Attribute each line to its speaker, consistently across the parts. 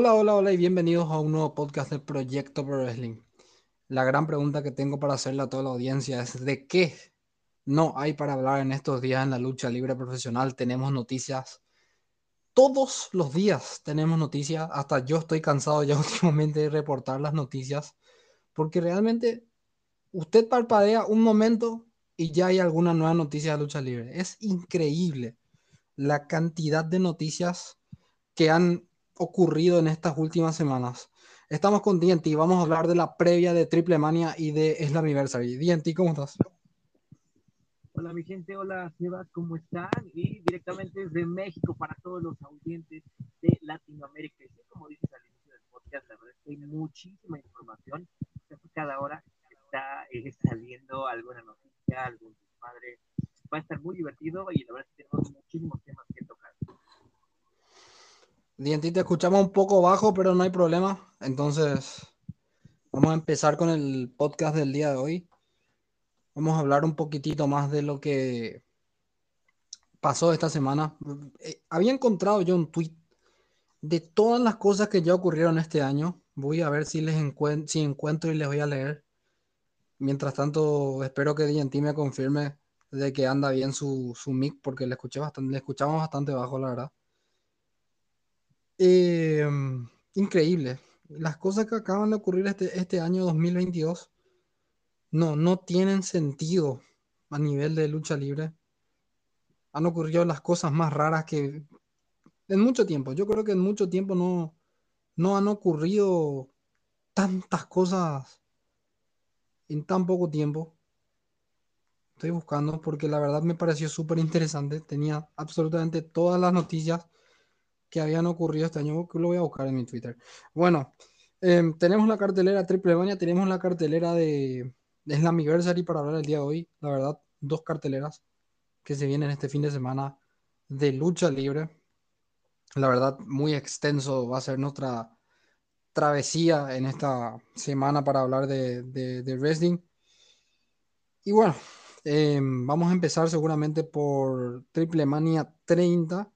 Speaker 1: Hola, hola, hola y bienvenidos a un nuevo podcast del Proyecto Pro Wrestling. La gran pregunta que tengo para hacerle a toda la audiencia es ¿de qué no hay para hablar en estos días en la lucha libre profesional? Tenemos noticias. Todos los días tenemos noticias. Hasta yo estoy cansado ya últimamente de reportar las noticias. Porque realmente usted parpadea un momento y ya hay alguna nueva noticia de lucha libre. Es increíble la cantidad de noticias que han ocurrido en estas últimas semanas. Estamos con DNT, vamos a hablar de la previa de Triple Mania y de Slammiversary. DNT, ¿cómo estás?
Speaker 2: Hola mi gente, hola Sebas, ¿cómo están? Y directamente desde México para todos los audientes de Latinoamérica. Y como dices al inicio del podcast, la verdad es que hay muchísima información. Cada hora está eh, saliendo alguna noticia, algún padre. Va a estar muy divertido y la verdad es que tenemos muchísimos temas que tocar.
Speaker 1: Dienti, te escuchamos un poco bajo, pero no hay problema. Entonces, vamos a empezar con el podcast del día de hoy. Vamos a hablar un poquitito más de lo que pasó esta semana. Eh, había encontrado yo un tweet de todas las cosas que ya ocurrieron este año. Voy a ver si les si encuentro y les voy a leer. Mientras tanto, espero que Dienti me confirme de que anda bien su, su mic, porque le escuché bastante, le escuchamos bastante bajo, la verdad. Eh, increíble. Las cosas que acaban de ocurrir este, este año 2022 no, no tienen sentido a nivel de lucha libre. Han ocurrido las cosas más raras que en mucho tiempo. Yo creo que en mucho tiempo no, no han ocurrido tantas cosas en tan poco tiempo. Estoy buscando porque la verdad me pareció súper interesante. Tenía absolutamente todas las noticias que habían ocurrido este año, lo voy a buscar en mi Twitter. Bueno, em, tenemos la cartelera Triple Mania, tenemos la cartelera de, de Slammiversary para hablar el día de hoy. La verdad, dos carteleras que se vienen este fin de semana de lucha libre. La verdad, muy extenso va a ser nuestra travesía en esta semana para hablar de, de, wrestling. Y bueno, em, vamos a empezar seguramente por Triple Mania 30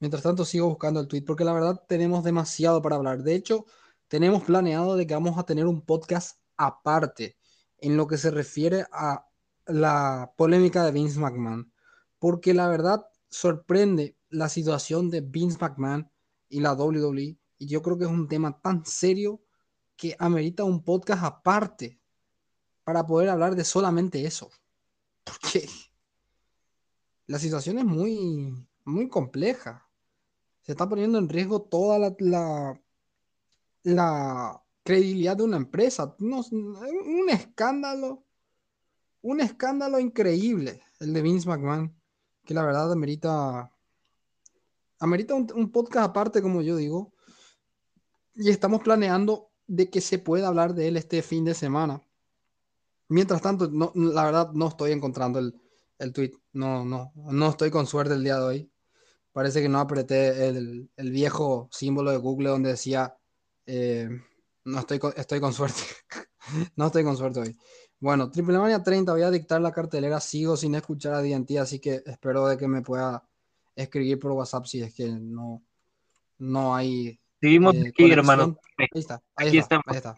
Speaker 1: Mientras tanto, sigo buscando el tweet porque la verdad tenemos demasiado para hablar. De hecho, tenemos planeado de que vamos a tener un podcast aparte en lo que se refiere a la polémica de Vince McMahon. Porque la verdad sorprende la situación de Vince McMahon y la WWE. Y yo creo que es un tema tan serio que amerita un podcast aparte para poder hablar de solamente eso. Porque la situación es muy, muy compleja se está poniendo en riesgo toda la, credibilidad de una empresa. un escándalo, un escándalo increíble, el de Vince McMahon, que la verdad amerita, amerita un, podcast aparte, como yo digo, y estamos planeando de que se pueda hablar de él este fin de semana. Mientras tanto, la verdad no estoy encontrando el, el tweet. No, no, no estoy con suerte el día de hoy. Parece que no apreté el, viejo símbolo de Google donde decía, eh, no estoy con, estoy con suerte. no estoy con suerte hoy. Bueno, Triple Mania 30, voy a dictar la cartelera, sigo sin escuchar a DNT, así que espero de que me pueda escribir por WhatsApp si es que no, no hay...
Speaker 2: Seguimos eh, aquí, hermano.
Speaker 1: Ahí está, ahí está, ahí está.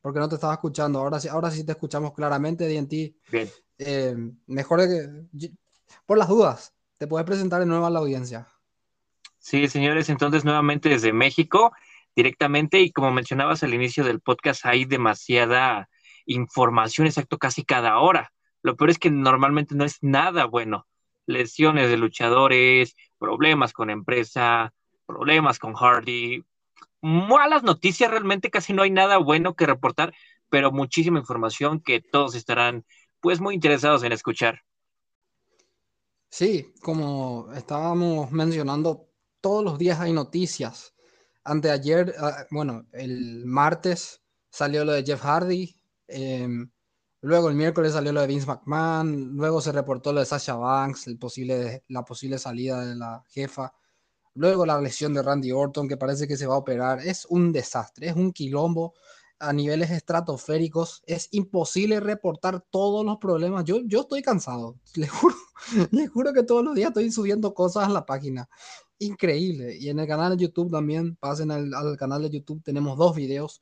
Speaker 1: Porque no te estaba escuchando, ahora sí, ahora sí te escuchamos claramente, DNT.
Speaker 2: Bien.
Speaker 1: Eh, mejor que... Por las dudas, te puedes presentar de nuevo a la audiencia.
Speaker 2: Sí, señores, entonces nuevamente desde México, directamente, y como mencionabas al inicio del podcast, hay demasiada información, exacto, casi cada hora. Lo peor es que normalmente no es nada bueno. Lesiones de luchadores, problemas con empresa, problemas con Hardy, malas noticias, realmente casi no hay nada bueno que reportar, pero muchísima información que todos estarán pues muy interesados en escuchar.
Speaker 1: Sí, como estábamos mencionando, todos los días hay noticias. Anteayer, ah, bueno, el martes salió lo de Jeff Hardy, em, luego el miércoles salió lo de Vince McMahon, luego se reportó lo de Sasha Banks, la posible salida de la jefa, luego la lesión de Randy Orton que parece que se va a operar. Es un desastre, es un quilombo a niveles estratosféricos. Es imposible reportar todos los problemas. Yo, yo estoy cansado, le juro Les juro que todos los días estoy subiendo cosas a la página. Increíble. Y en el canal de YouTube también, pasen al, canal de YouTube, tenemos dos videos.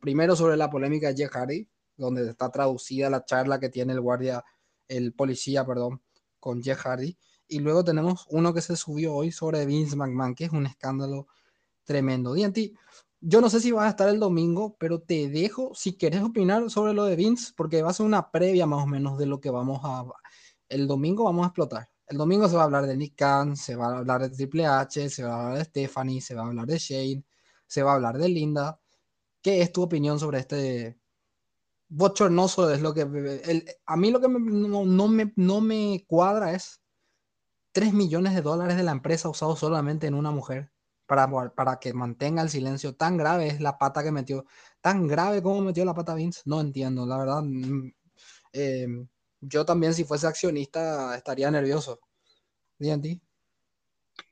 Speaker 1: primero sobre la polémica de Jeff Hardy, donde está traducida la charla que tiene el guardia, el policía, perdón, con Jeff Hardy. Y luego tenemos uno que se subió hoy sobre Vince McMahon, que es un escándalo tremendo. Dianti, yo no sé si vas a estar el domingo, pero te dejo si quieres opinar sobre lo de Vince, porque va a ser una previa más o menos de lo que vamos a... El domingo vamos a explotar. El domingo se va a hablar de Nick Khan, se va a hablar de Triple H, se va a hablar de Stephanie, se va a hablar de Shane, se va a hablar de Linda. ¿Qué es tu opinión sobre este bochornoso? Es lo que a mí lo que no, me, no me cuadra es 3 millones de dólares de la empresa usados solamente en una mujer para, para que mantenga el silencio. Tan grave es la pata que metió, tan grave como metió la pata Vince, no entiendo, la verdad. Mm, em, yo también si fuese accionista estaría nervioso. ti?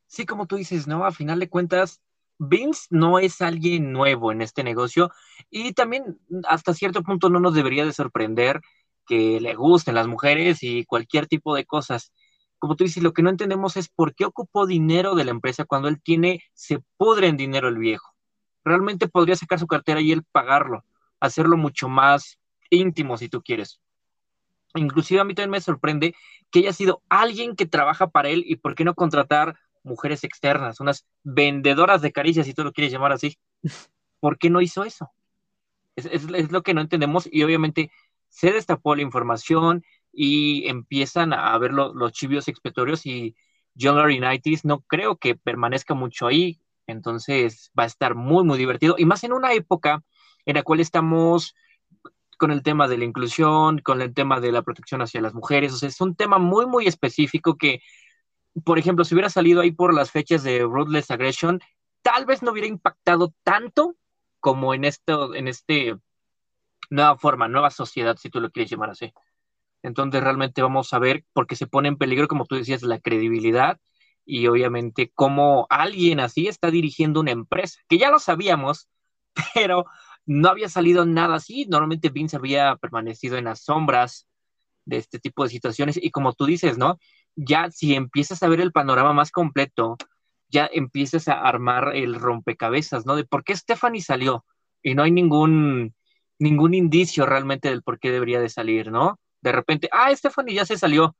Speaker 2: Sí, como tú dices, ¿no? A final de cuentas, Vince no es alguien nuevo en este negocio y también hasta cierto punto no nos debería de sorprender que le gusten las mujeres y cualquier tipo de cosas. Como tú dices, lo que no entendemos es por qué ocupó dinero de la empresa cuando él tiene, se pudre en dinero el viejo. Realmente podría sacar su cartera y él pagarlo, hacerlo mucho más íntimo si tú quieres. Inclusive a mí también me sorprende que haya sido alguien que trabaja para él y por qué no contratar mujeres externas, unas vendedoras de caricias, si tú lo quieres llamar así. ¿Por qué no hizo eso? Es, lo que no entendemos y obviamente se destapó la información y empiezan a ver los chivios expiatorios y John Laurinaitis no creo que permanezca mucho ahí, entonces va a estar muy, muy divertido y más en una época en la cual estamos con el tema de la inclusión, con el tema de la protección hacia las mujeres. O sea, es un tema muy, muy específico que, por ejemplo, si hubiera salido ahí por las fechas de Ruthless Aggression, tal vez no hubiera impactado tanto como en esto, en este nueva forma, nueva sociedad, si tú lo quieres llamar así. Entonces realmente vamos a ver, porque se pone en peligro, como tú decías, la credibilidad y obviamente cómo alguien así está dirigiendo una empresa, que ya lo sabíamos, pero no había salido nada así. Normalmente Vince había permanecido en las sombras de este tipo de situaciones y como tú dices, ¿no? Ya si empiezas a ver el panorama más completo, ya empiezas a armar el rompecabezas, ¿no? De por qué Stephanie salió y no hay ningún ningún indicio realmente del por qué debería de salir, ¿no? De repente, ah, Stephanie ya se salió,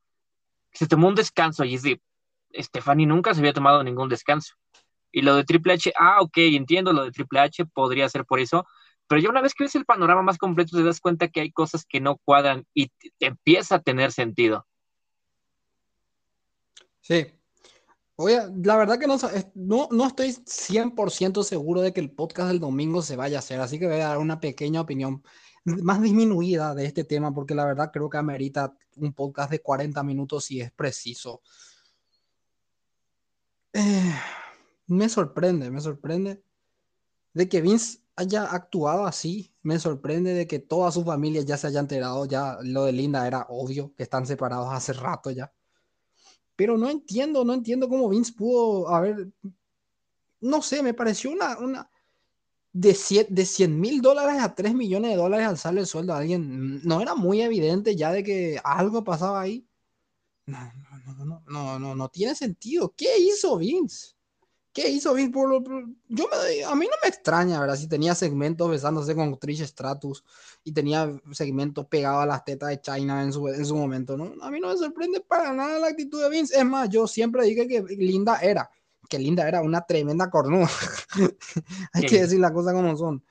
Speaker 2: se tomó un descanso y es de, Stephanie nunca se había tomado ningún descanso. Y lo de Triple H, ah, ok, entiendo, lo de Triple H podría ser por eso, pero ya una vez que ves el panorama más completo, te das cuenta que hay cosas que no cuadran y te, empieza a tener sentido.
Speaker 1: Sí. Oye, la verdad que no, no, no estoy 100% seguro de que el podcast del domingo se vaya a hacer, así que voy a dar una pequeña opinión más disminuida de este tema, porque la verdad creo que amerita un podcast de 40 minutos si es preciso. Eh, me sorprende, me sorprende de que Vince haya actuado así. Me sorprende de que toda su familia ya se haya enterado, ya lo de Linda era obvio, que están separados hace rato ya. Pero no entiendo, no entiendo cómo Vince pudo haber, no sé, me pareció una, una de 100 mil dólares a 3 millones de dólares al salir el sueldo a alguien, no era muy evidente ya de que algo pasaba ahí. No, no, no, no, no, no, no tiene sentido. ¿Qué hizo Vince? ¿Qué hizo Vince por Yo me, a mí no me extraña, ¿verdad? Si tenía segmentos besándose con Trish Stratus y tenía segmentos pegados a las tetas de China en su, en su momento, ¿no? A mí no me sorprende para nada la actitud de Vince. Es más, yo siempre dije que Linda era, que Linda era una tremenda cornuda. Hay que decir las cosas como son.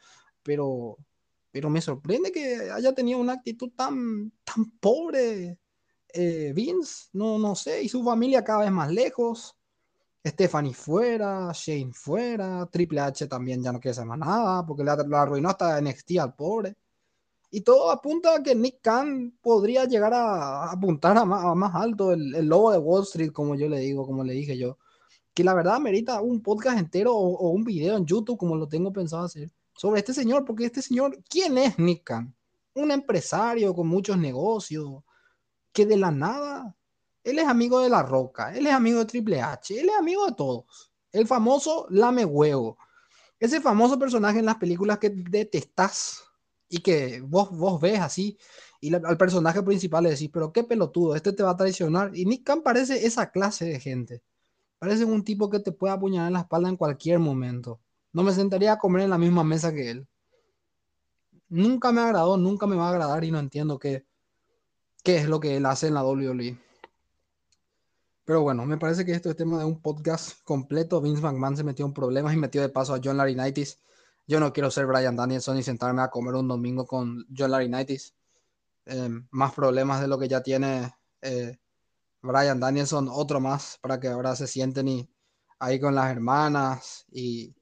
Speaker 1: Pero, pero me sorprende que haya tenido una actitud tan, tan pobre eh, Vince. No, no sé, y su familia cada vez más lejos Stephanie fuera, Shane fuera, Triple H también ya no quiere hacer más nada porque la, arruinó hasta NXT al pobre. Y todo apunta a que Nick Khan podría llegar a, apuntar a más, alto el, lobo de Wall Street, como yo le digo, como le dije yo. Que la verdad merita un podcast entero o, un video en YouTube, como lo tengo pensado hacer, sobre este señor, porque este señor, ¿quién es Nick Khan? Un empresario con muchos negocios, que de la nada él es amigo de La Roca, él es amigo de Triple H, él es amigo de todos. El famoso lame huevo. Ese famoso personaje en las películas que detestas y que vos, vos ves así y al personaje principal le decís, pero qué pelotudo, este te va a traicionar. Y Nick Khan parece esa clase de gente. Parece un tipo que te puede apuñalar en la espalda en cualquier momento. No me sentaría a comer en la misma mesa que él. Nunca me agradó, nunca me va a agradar y no entiendo qué, qué es lo que él hace en la WWE. Pero bueno, me parece que esto es tema de un podcast completo. Vince McMahon se metió en problemas y metió de paso a John Laurinaitis. Yo no quiero ser Brian Danielson y sentarme a comer un domingo con John Laurinaitis. Eh, más problemas de lo que ya tiene eh, Brian Danielson, otro más para que ahora se sienten y ahí con las hermanas y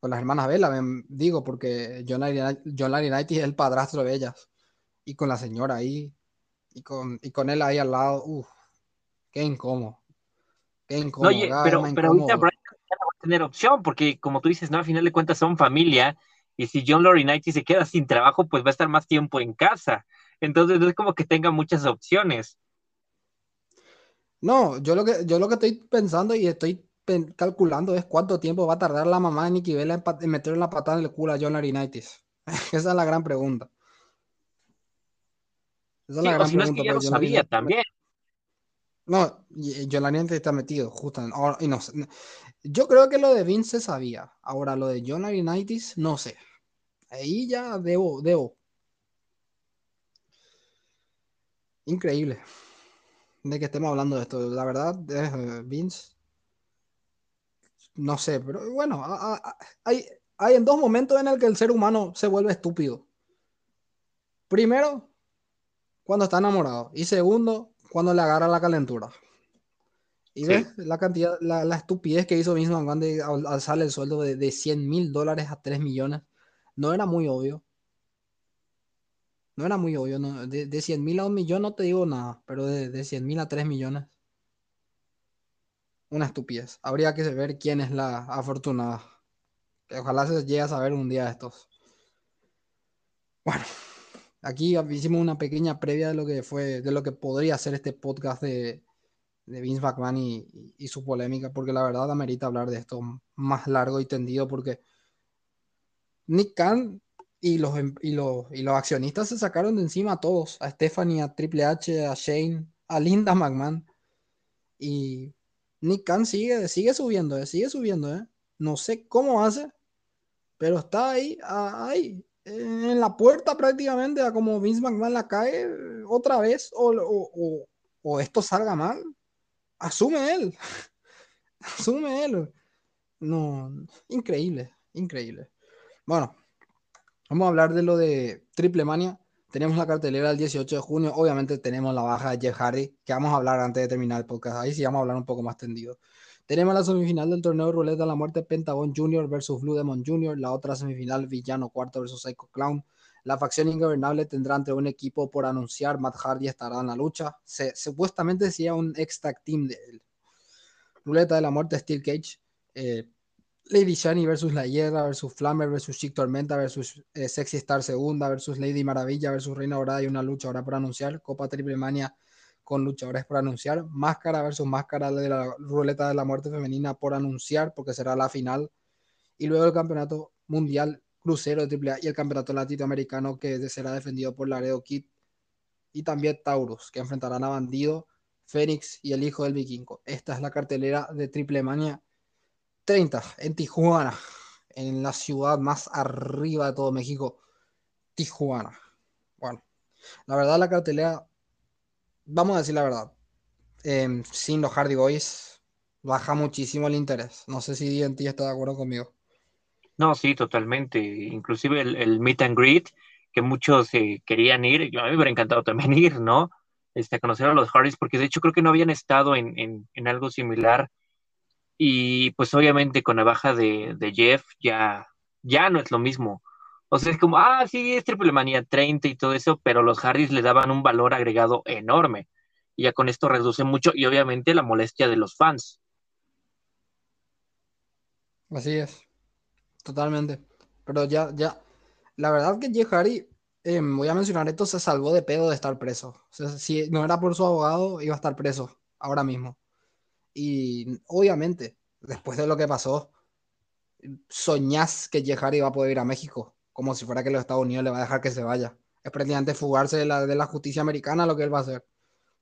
Speaker 1: con las hermanas Vela, digo, porque John Laurinaitis es el padrastro de ellas y con la señora ahí y con, y con él ahí al lado, uff Qué incómodo. Qué incómodo.
Speaker 2: Oye, pero, pero ahorita Brian ya no va a tener opción, porque como tú dices, no, al final de cuentas son familia, y si John Laurinaitis se queda sin trabajo, pues va a estar más tiempo en casa. Entonces no es como que tenga muchas opciones.
Speaker 1: No, yo lo que, yo lo que estoy pensando y estoy calculando es cuánto tiempo va a tardar la mamá de Nicky Vela en, meter la patada en el culo a John Laurinaitis. Esa es la gran pregunta.
Speaker 2: Esa es la gran pregunta. Es que ya lo sabía también.
Speaker 1: No, Laurinaitis está metido, justo. y no, yo creo que lo de Vince se sabía. Ahora, lo de John no sé. Ahí ya debo, debo. Increíble de que estemos hablando de esto. La verdad, eh, Vince, no sé, pero bueno, hay, hay en dos momentos en el que el ser humano se vuelve estúpido. Primero, cuando está enamorado. Y segundo, cuando le agarra la calentura. Y ves la cantidad, la, estupidez que hizo Vince McMahon de alzarle el sueldo de, de 100 mil dólares a 3 millones. No era muy obvio. No era muy obvio. De, de 100 mil a un millón no te digo nada, pero de, de 100 mil a 3 millones. Una estupidez. Habría que ver quién es la afortunada. ojalá se llegue a saber un día de estos. Bueno, Aquí hicimos una pequeña previa de lo que fue, de lo que podría ser este podcast de, Vince McMahon y, su polémica, porque la verdad amerita hablar de esto más largo y tendido, porque Nick Khan y los, em, y los, y los accionistas se sacaron de encima a todos, a Stephanie, a Triple H, a Shane, a Linda McMahon. Y Nick Khan sigue, sigue subiendo, eh, sigue subiendo, ¿eh? No sé cómo hace, pero está ahí, ahí, en la puerta prácticamente a como Vince McMahon la cae otra vez o, esto salga mal. Asume él. Asume él. No, increíble, increíble. Bueno, vamos a hablar de lo de Triple Mania. Tenemos la cartelera el 18 de junio. Obviamente tenemos la baja de Jeff Hardy, que vamos a hablar antes de terminar el podcast. Ahí sí vamos a hablar un poco más tendido. Tenemos la semifinal del torneo ruleta de la muerte Pentagon Jr. versus Blue Demon Jr. La otra semifinal Villano Cuarto versus Psycho Clown. La facción ingobernable tendrá entre un equipo por anunciar. Matt Hardy estará en la lucha. Supuestamente sería un ex tag team de él. Ruleta de la muerte Steel Cage. Eh, Lady Shani versus La Hierra versus Flammer versus Chic Tormenta versus eh, Sexy Star Segunda versus Lady Maravilla versus Reina Dorada y una lucha ahora por anunciar. Copa Triple Mania con luchadores por anunciar. Máscara versus máscara de la ruleta de la muerte femenina por anunciar, porque será la final. Y luego el campeonato mundial crucero de AAA y el campeonato latinoamericano que será defendido por Laredo Kid y también Taurus, que enfrentarán a Bandido, Fénix y el hijo del vikingo. Esta es la cartelera de Triple Mania 30 en Tijuana, en la ciudad más arriba de todo México, Tijuana. Bueno, la verdad la cartelera vamos a decir la verdad, em, sin los Hardy Boys baja muchísimo el interés. No sé si DNT está de acuerdo conmigo.
Speaker 2: No, sí, totalmente. Inclusive el, meet and greet, que muchos eh, querían ir, a mí me hubiera encantado también ir, ¿no? Este, conocer a los Hardys, porque de hecho creo que no habían estado en, algo similar. Y pues obviamente con la baja de, Jeff ya, ya no es lo mismo. O sea, es como, ah, sí, es Triple Manía 30 y todo eso, pero los Hardys le daban un valor agregado enorme. Y ya con esto reduce mucho y obviamente la molestia de los fans.
Speaker 1: Así es, totalmente. Pero ya, ya, la verdad que Jeff Hardy, em, voy a mencionar esto, se salvó de pedo de estar preso. O sea, si no era por su abogado, iba a estar preso ahora mismo. Y obviamente, después de lo que pasó, soñás que Jeff Hardy va a poder ir a México como si fuera que los Estados Unidos le va a dejar que se vaya. Es prácticamente fugarse de la, de la justicia americana lo que él va a hacer.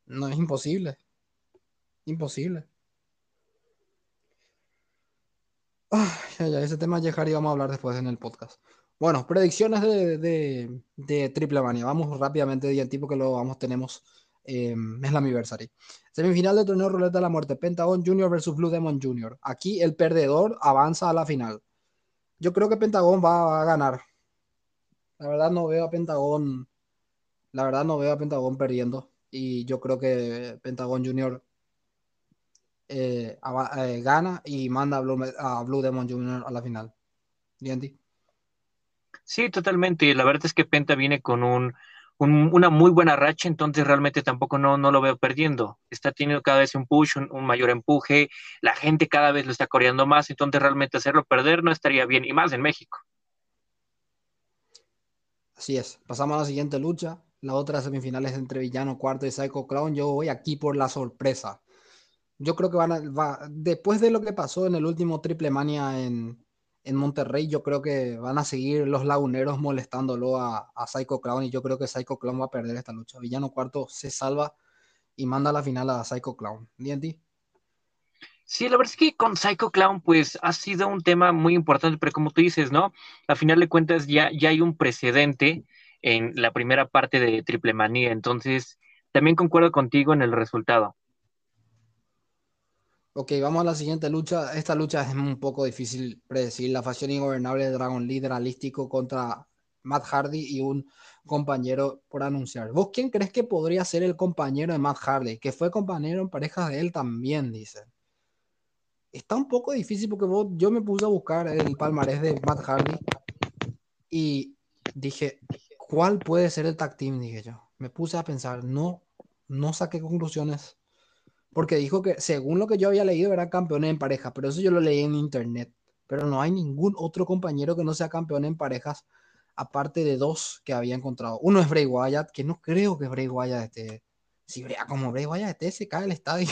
Speaker 1: No es imposible. Imposible. ya, ese tema llegar y vamos a hablar después en el podcast. Bueno, predicciones de, de, Triple Mania. Vamos rápidamente de tipo que lo vamos, tenemos. Eh, es la Anniversary. Semifinal de torneo Ruleta de la Muerte. Pentagon Junior versus Blue Demon Junior. Aquí el perdedor avanza a la final. Yo creo que Pentagon va a ganar. La verdad no veo a Pentagon. La verdad no veo a Pentagon perdiendo. Y yo creo que Pentagon Junior eh, eh, gana y manda a Blue, Demon Jr. a la final. ¿Y
Speaker 2: Sí, totalmente. La verdad es que Penta viene con un, una muy buena racha, entonces realmente tampoco no, no lo veo perdiendo. Está teniendo cada vez un push, un, mayor empuje, la gente cada vez lo está coreando más, entonces realmente hacerlo perder no estaría bien, y más en México.
Speaker 1: Así es. Pasamos a la siguiente lucha. La otra semifinal es entre Villano Cuarto y Psycho Clown. Yo voy aquí por la sorpresa. Yo creo que van a, después de lo que pasó en el último Triple Mania en, en Monterrey, yo creo que van a seguir los laguneros molestándolo a, a, Psycho Clown y yo creo que Psycho Clown va a perder esta lucha. Villano Cuarto se salva y manda a la final a Psycho Clown.
Speaker 2: Sí, la verdad es que con Psycho Clown, pues ha sido un tema muy importante, pero como tú dices, ¿no? A final de cuentas ya, ya hay un precedente en la primera parte de Triple Manía, entonces también concuerdo contigo en el resultado.
Speaker 1: Ok, vamos a la siguiente lucha. Esta lucha es un poco difícil predecir. La facción ingobernable de Dragon Leaderalístico contra Matt Hardy y un compañero por anunciar. ¿Vos quién crees que podría ser el compañero de Matt Hardy? Que fue compañero en parejas de él también, dice. Está un poco difícil porque vos, yo me puse a buscar el palmarés de Matt Hardy y dije, ¿cuál puede ser el tag team? Dije yo. Me puse a pensar, no, no saqué conclusiones porque dijo que según lo que yo había leído era campeón en pareja, pero eso yo lo leí en internet. Pero no hay ningún otro compañero que no sea campeón en parejas, aparte de dos que había encontrado. Uno es Bray Wyatt, que no creo que Bray Wyatt esté. Si como Bray Wyatt esté, se cae el estadio.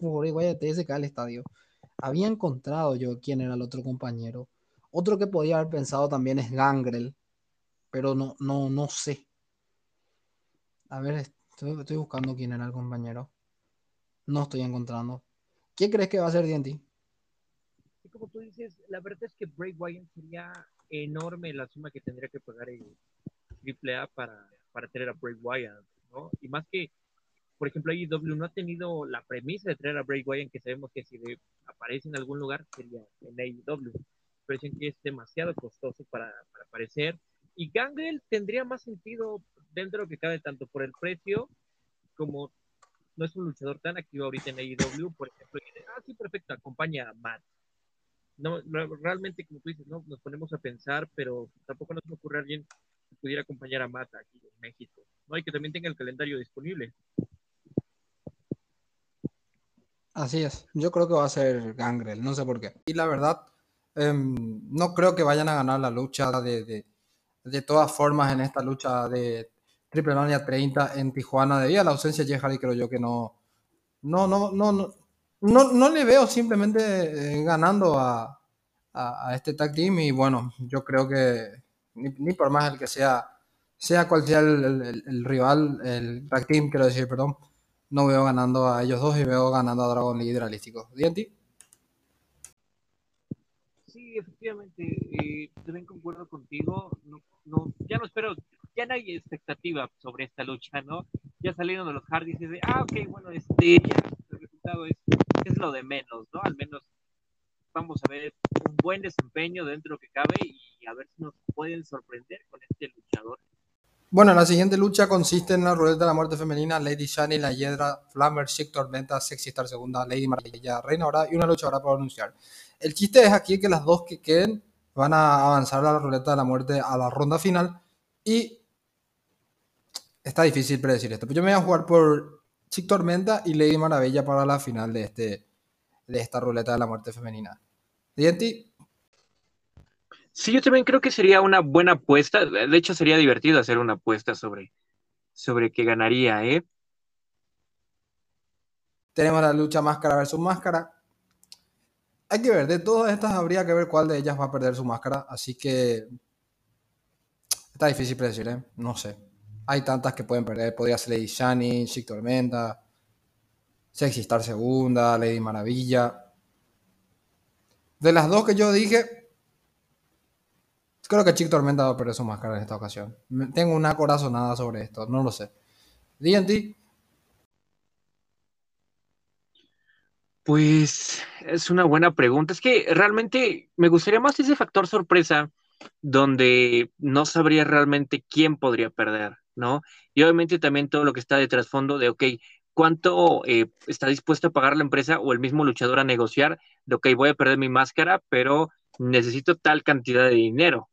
Speaker 1: Wyatt esté, se cae el estadio. Había encontrado yo quién era el otro compañero. Otro que podía haber pensado también es Gangrel, pero no, no, no sé. A ver, estoy buscando quién era el compañero. No estoy encontrando. ¿Quién crees que va a ser DNT?
Speaker 2: Como tú dices, la verdad es que Bray Wyatt sería enorme la suma que tendría que pagar el AAA para, para tener a Bray Wyatt, ¿no? Y más que, por ejemplo, AEW no ha tenido la premisa de traer a Bray Wyatt, que sabemos que si aparece en algún lugar sería en AEW. Pero dicen que es demasiado costoso para, para aparecer. Y Gangrel tendría más sentido dentro de lo que cabe, tanto por el precio como no es un luchador tan activo ahorita en AEW, por ejemplo, y ah, sí, perfecto, acompaña a Matt. No, realmente, como tú dices, no, nos ponemos a pensar, pero tampoco nos ocurre alguien que pudiera acompañar a Matt aquí en México, ¿no? Y que también tenga el calendario disponible.
Speaker 1: Así es, yo creo que va a ser Gangrel, no sé por qué. Y la verdad, em, no creo que vayan a ganar la lucha de, de, de todas formas en esta lucha de Triple Mania 30 en Tijuana. Debido a la ausencia de Jeff Hardy, creo yo que no. No, no, no, no, no, le veo simplemente eh, ganando a, a, este tag team. Y bueno, yo creo que ni, por más el que sea, sea cual sea el, rival, el tag team, quiero decir, perdón, no veo ganando a ellos dos y veo ganando a Dragon League. ¿Dienti?
Speaker 2: Sí, efectivamente, eh, también concuerdo contigo. No, no, ya no espero ya no hay expectativa sobre esta lucha, ¿no? Ya salieron de los Hardys y de, ah, ok, bueno, este, ya el resultado es, es lo de menos, ¿no? Al menos vamos a ver un buen desempeño dentro que cabe y a ver si nos pueden sorprender con este luchador.
Speaker 1: Bueno, la siguiente lucha consiste en la ruleta de la muerte femenina, Lady Shani, la Hiedra, Flammer, Chic Tormenta, Sexy Star segunda, Lady Maravilla, Reina ahora y una lucha ahora por anunciar. El chiste es aquí que las dos que queden van a avanzar a la ruleta de la muerte a la ronda final y está difícil predecir esto. Pero yo me voy a jugar por Chic Tormenta y Lady Maravilla para la final de, este, de esta ruleta de la muerte femenina. ¿Dienti?
Speaker 2: Sí, yo también creo que sería una buena apuesta. De hecho, sería divertido hacer una apuesta sobre, sobre qué ganaría, ¿eh?
Speaker 1: Tenemos la lucha máscara versus máscara. Hay que ver, de todas estas habría que ver cuál de ellas va a perder su máscara. Así que Está difícil predecir, ¿eh? No sé. Hay tantas que pueden perder. Podría ser Lady Shani, Chic Tormenta, Sexy Star Segunda, Lady Maravilla. De las dos que yo dije, creo que Chic Tormenta va a perder su máscara en esta ocasión. Tengo una corazonada sobre esto, no lo sé. DNT.
Speaker 2: Pues es una buena pregunta. Es que realmente me gustaría más ese factor sorpresa donde no sabría realmente quién podría perder, ¿no? Y obviamente también todo lo que está de trasfondo de, ok, ¿cuánto eh, está dispuesto a pagar la empresa o el mismo luchador a negociar de, ok, voy a perder mi máscara, pero necesito tal cantidad de dinero?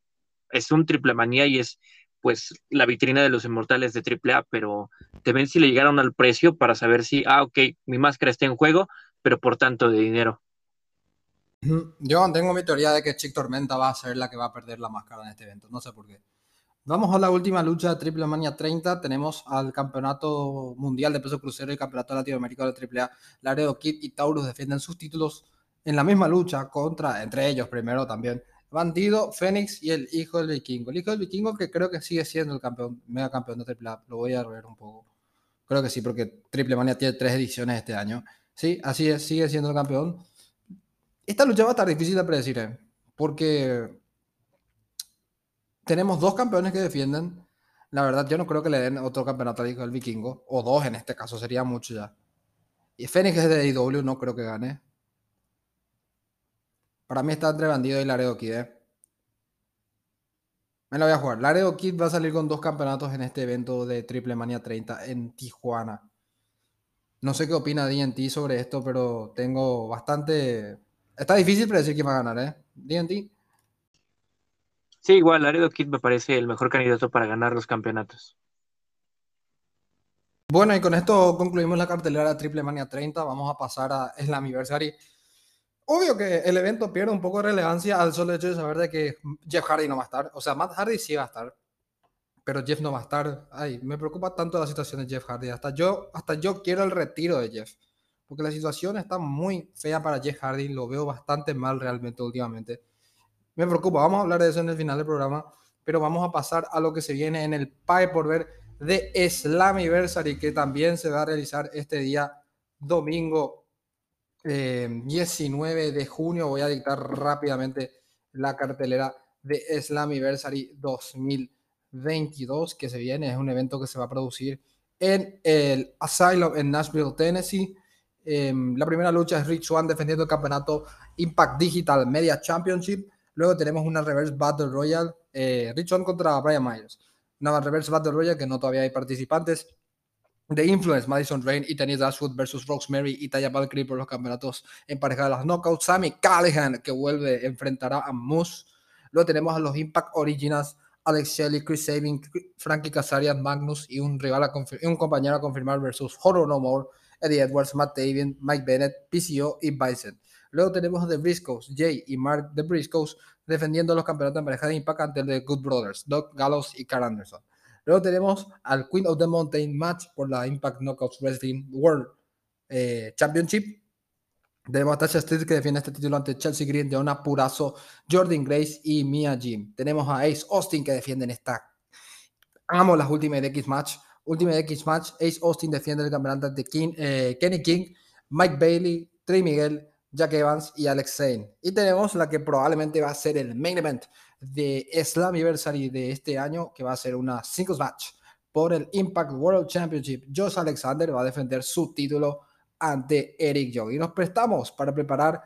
Speaker 2: Es un triple manía y es pues la vitrina de los inmortales de AAA, pero te si le llegaron al precio para saber si, ah, ok, mi máscara está en juego, pero por tanto de dinero.
Speaker 1: Yo tengo mi teoría de que Chick Tormenta va a ser la que va a perder la máscara en este evento, no sé por qué. Vamos a la última lucha de Triple Mania 30. Tenemos al Campeonato Mundial de Peso Crucero y Campeonato Latinoamericano de AAA. Laredo Kid y Taurus defienden sus títulos en la misma lucha contra, entre ellos primero también, Bandido, Fénix y el hijo del vikingo. El hijo del vikingo que creo que sigue siendo el campeón, mega campeón de AAA. Lo voy a ver un poco. Creo que sí, porque Triple Mania tiene tres ediciones este año. Sí, así es, sigue siendo el campeón. Esta lucha va a estar difícil de predecir, ¿eh? porque tenemos dos campeones que defienden. La verdad, yo no creo que le den otro campeonato al vikingo, o dos en este caso, sería mucho ya. Y Fénix es de IW, no creo que gane. Para mí está entre Bandido y Laredo Kid. ¿eh? Me lo voy a jugar. Laredo Kid va a salir con dos campeonatos en este evento de Triple Mania 30 en Tijuana. No sé qué opina DNT sobre esto, pero tengo bastante Está difícil predecir quién va a ganar, ¿eh? DNT.
Speaker 2: Sí, igual, Laredo Kid me parece el mejor candidato para ganar los campeonatos.
Speaker 1: Bueno, y con esto concluimos la cartelera Triple Mania 30. Vamos a pasar a Slammiversary. Obvio que el evento pierde un poco de relevancia al solo hecho de saber de que Jeff Hardy no va a estar. O sea, Matt Hardy sí va a estar, pero Jeff no va a estar. Ay, me preocupa tanto la situación de Jeff Hardy. Hasta yo, hasta yo quiero el retiro de Jeff porque la situación está muy fea para Jeff Hardy, lo veo bastante mal realmente últimamente. Me preocupa, vamos a hablar de eso en el final del programa, pero vamos a pasar a lo que se viene en el PAE por ver de Slammiversary, que también se va a realizar este día domingo 19 eh, de junio. Voy a dictar rápidamente la cartelera de Slammiversary 2022 que se viene. Es un evento que se va a producir en el Asylum en Nashville, Tennessee. Em, la primera lucha es Rich Swan defendiendo el campeonato Impact Digital Media Championship. Luego tenemos una Reverse Battle Royale, eh, Rich Swan contra Brian Myers. Una Reverse Battle Royale que no todavía hay participantes. De Influence, Madison Rain y Tennis Dashwood versus Rosemary y Taya Valkyrie por los campeonatos en pareja de las Knockouts. Sammy Callahan que vuelve, enfrentará a Moose. Luego tenemos a los Impact Originals, Alex Shelley, Chris Sabin, Frankie Kazarian, Magnus y un rival a un compañero a confirmar versus Horror No More Eddie Edwards, Matt Tavian, Mike Bennett, PCO y Bison. Luego tenemos a The Briscoes, Jay y Mark The Briscoes defendiendo los campeonatos en pareja de Impact ante de Good Brothers, Doc Gallows y Carl Anderson. Luego tenemos al Queen of the Mountain match por la Impact Knockouts Wrestling World eh, Championship. Tenemos a Tasha Street que defiende este título ante Chelsea Green, Deona Purazo, Jordan Grace y Mia Jim. Tenemos a Ace Austin que defienden esta. Amo las últimas de X match Ultimate X Match, Ace Austin defiende el campeonato de King, eh, Kenny King, Mike Bailey, Trey Miguel, Jack Evans y Alex Zane. Y tenemos la que probablemente va a ser el main event de Slammiversary de este año, que va a ser una singles match por el Impact World Championship. Josh Alexander va a defender su título ante Eric Young. Y nos prestamos para preparar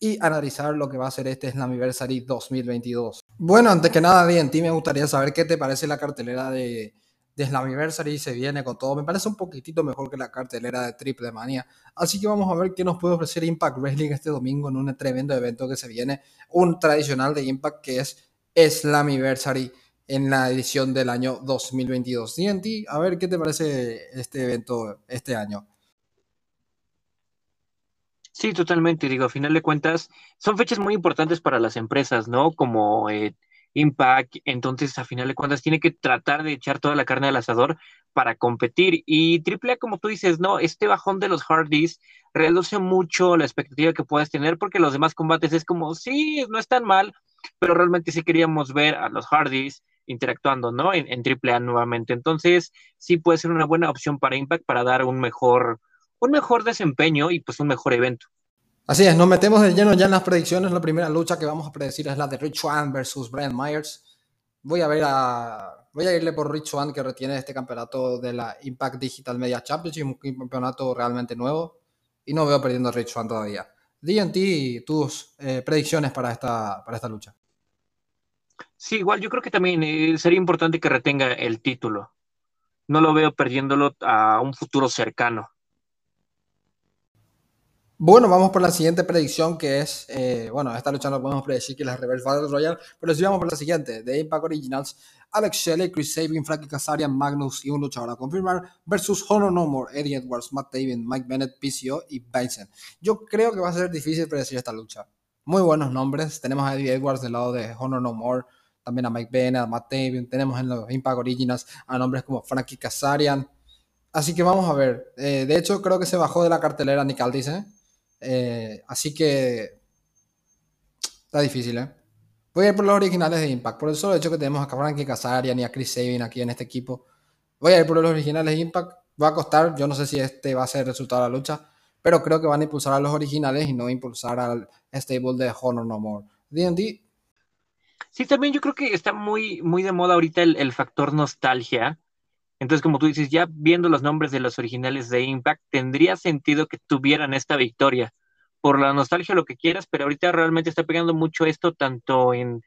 Speaker 1: y analizar lo que va a ser este Slammiversary 2022. Bueno, antes que nada, en ti me gustaría saber qué te parece la cartelera de de Slammiversary se viene con todo. Me parece un poquitito mejor que la cartelera de Triple Mania. Así que vamos a ver qué nos puede ofrecer Impact Wrestling este domingo en un tremendo evento que se viene. Un tradicional de Impact que es Slammiversary en la edición del año 2022. TNT, a ver qué te parece este evento este año.
Speaker 2: Sí, totalmente. Digo, a final de cuentas, son fechas muy importantes para las empresas, ¿no? Como eh, Impact, entonces a final de cuentas tiene que tratar de echar toda la carne al asador para competir. Y AAA, como tú dices, no, este bajón de los Hardys reduce mucho la expectativa que puedas tener porque los demás combates es como, sí, no es tan mal, pero realmente sí queríamos ver a los Hardys interactuando, ¿no? En, en AAA nuevamente. Entonces, sí puede ser una buena opción para Impact para dar un mejor, un mejor desempeño y pues un mejor evento.
Speaker 1: Así es, nos metemos de lleno ya en las predicciones. La primera lucha que vamos a predecir es la de Rich Swan versus Brian Myers. Voy a ver a. Voy a irle por Rich Swan que retiene este campeonato de la Impact Digital Media Championship, un campeonato realmente nuevo. Y no veo perdiendo a Rich Swan todavía. DNT, tus eh, predicciones para esta, para esta lucha.
Speaker 2: Sí, igual yo creo que también eh, sería importante que retenga el título. No lo veo perdiéndolo a un futuro cercano.
Speaker 1: Bueno, vamos por la siguiente predicción que es, eh, bueno, esta lucha no podemos predecir que la Reverse Battle Royale, pero sí vamos por la siguiente, de Impact Originals, Alex Shelley, Chris Sabin, Frankie Kazarian, Magnus y un luchador a confirmar versus Honor No More, Eddie Edwards, Matt Taven, Mike Bennett, PCO y Bison. Yo creo que va a ser difícil predecir esta lucha. Muy buenos nombres, tenemos a Eddie Edwards del lado de Honor No More, también a Mike Bennett, a Matt Taven, tenemos en los Impact Originals a nombres como Frankie Kazarian. Así que vamos a ver. Eh, de hecho, creo que se bajó de la cartelera Nick Aldis, ¿eh? Eh, así que está difícil, ¿eh? Voy a ir por los originales de Impact. Por el solo hecho que tenemos a Frankie Kazarian y a Chris Sabin aquí en este equipo. Voy a ir por los originales de Impact. Va a costar, yo no sé si este va a ser el resultado de la lucha, pero creo que van a impulsar a los originales y no impulsar al stable de Honor No More. D&D.
Speaker 2: Sí, también yo creo que está muy, muy de moda ahorita el, el factor nostalgia entonces, como tú dices, ya viendo los nombres de los originales de Impact, tendría sentido que tuvieran esta victoria. Por la nostalgia, lo que quieras, pero ahorita realmente está pegando mucho esto tanto en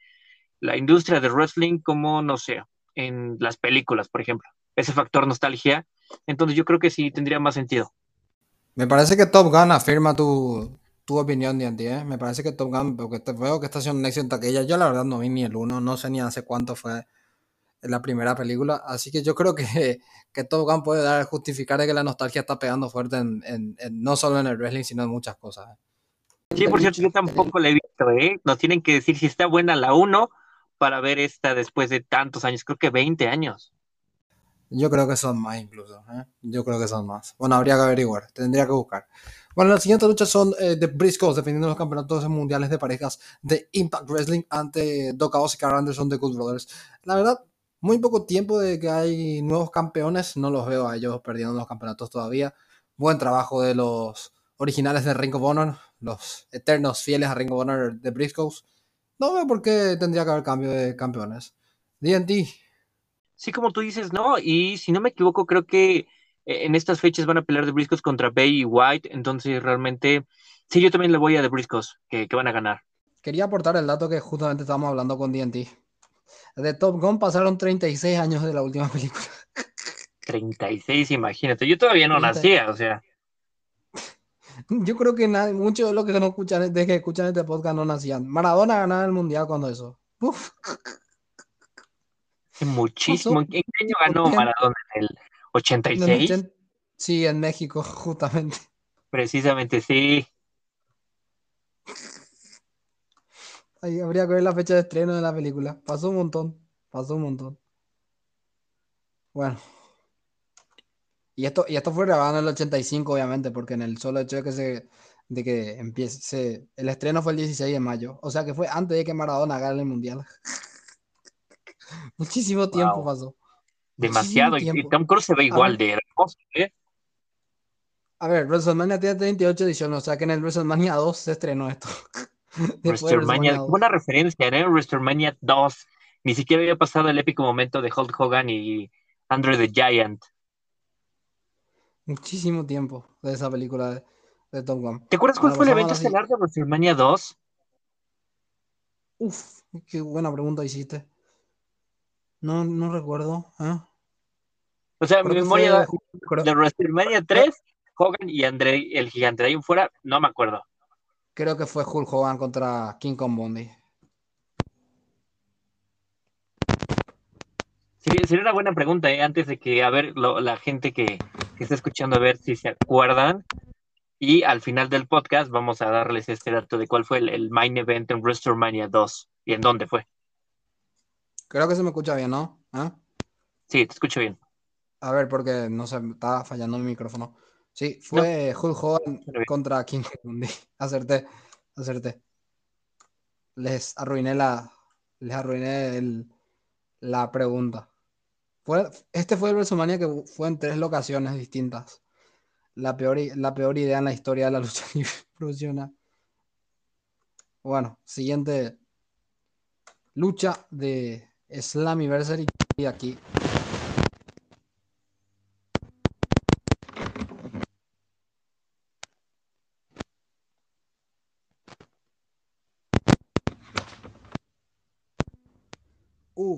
Speaker 2: la industria de wrestling como, no sé, en las películas, por ejemplo. Ese factor nostalgia. Entonces, yo creo que sí tendría más sentido.
Speaker 1: Me parece que Top Gun afirma tu, tu opinión, Dianti, ¿eh? Me parece que Top Gun, porque te veo que está haciendo un éxito aquella. Yo la verdad no vi ni el uno, no sé ni hace cuánto fue en la primera película. Así que yo creo que, que Top Gun puede dar, justificar que la nostalgia está pegando fuerte en, no solo en el wrestling, sino en muchas cosas.
Speaker 2: Sí, por cierto, yo tampoco la he visto, ¿eh? Nos tienen que decir si está buena la 1 para ver esta después de tantos años, creo que 20 años.
Speaker 1: Yo creo que son más incluso, ¿eh? Yo creo que son más. Bueno, habría que averiguar, tendría que buscar. Bueno, las siguientes luchas son eh, de Briscoes defendiendo los campeonatos mundiales de parejas de Impact Wrestling ante Doka Oscar Anderson de Good Brothers. La verdad, muy poco tiempo de que hay nuevos campeones, no los veo a ellos perdiendo los campeonatos todavía. Buen trabajo de los originales de Ring of Honor, los eternos fieles a Ring of Honor de Briscoes. No veo por qué tendría que haber cambio de campeones. DNT.
Speaker 2: Sí, como tú dices, no, y si no me equivoco, creo que eh, en estas fechas van a pelear de Briscoes contra Bay y White, entonces realmente, sí, yo también le voy a de Briscoes, que, que van a ganar.
Speaker 1: Quería aportar el dato que justamente estábamos hablando con DNT de Top Gun pasaron 36 años de la última película.
Speaker 2: 36, imagínate. Yo todavía no nacía, o sea.
Speaker 1: Yo creo que nadie, muchos de los que no escuchan, de que escuchan este podcast no nacían. Maradona ganaba el mundial cuando eso. Uf.
Speaker 2: Muchísimo. ¿En qué año ganó Maradona? ¿En el 86?
Speaker 1: Sí, en México, justamente.
Speaker 2: Precisamente, sí.
Speaker 1: Ahí habría que ver la fecha de estreno de la película. Pasó un montón. Pasó un montón. Bueno. Y esto, y esto fue grabado en el 85, obviamente, porque en el solo hecho de que se de que empiece el estreno fue el 16 de mayo, o sea que fue antes de que Maradona gane el mundial. Muchísimo tiempo pasó.
Speaker 2: Demasiado. Y Tom Cruise se ve igual de hermoso, ¿eh?
Speaker 1: A ver, WrestleMania tiene 38 ediciones, o sea que en el WrestleMania 2 se estrenó esto.
Speaker 2: WrestleMania, buena referencia, ¿eh? WrestleMania 2. Ni siquiera había pasado el épico momento de Hulk Hogan y Andre the Giant.
Speaker 1: Muchísimo tiempo de esa película de, de Tom Gunn.
Speaker 2: ¿Te acuerdas cuál fue el evento estelar de WrestleMania 2?
Speaker 1: Uf, qué buena pregunta hiciste. No, no recuerdo. ¿eh?
Speaker 2: O sea, mi memoria de WrestleMania 3, Hogan y Andre, el gigante de ahí fuera, no me acuerdo.
Speaker 1: Creo que fue Hulk Hogan contra King Kong Bundy.
Speaker 2: sería una buena pregunta, ¿eh? antes de que, a ver, la gente que, está escuchando, a ver si se acuerdan. Y al final del podcast vamos a darles este dato de cuál fue el, main event en WrestleMania 2 y en dónde fue.
Speaker 1: Creo que se me escucha bien, ¿no? ¿Ah?
Speaker 2: Sí, te escucho bien.
Speaker 1: A ver, porque no se está fallando el micrófono. Sí, fue Hulk Hogan contra King Kong. Acerté, acerté. Les arruiné la. Les arruiné la pregunta. Fue, este fue el WrestleMania que fue en tres locaciones distintas. La peor, la peor idea en la historia de la lucha libre profesional. Bueno, siguiente lucha de Slammiversary aquí.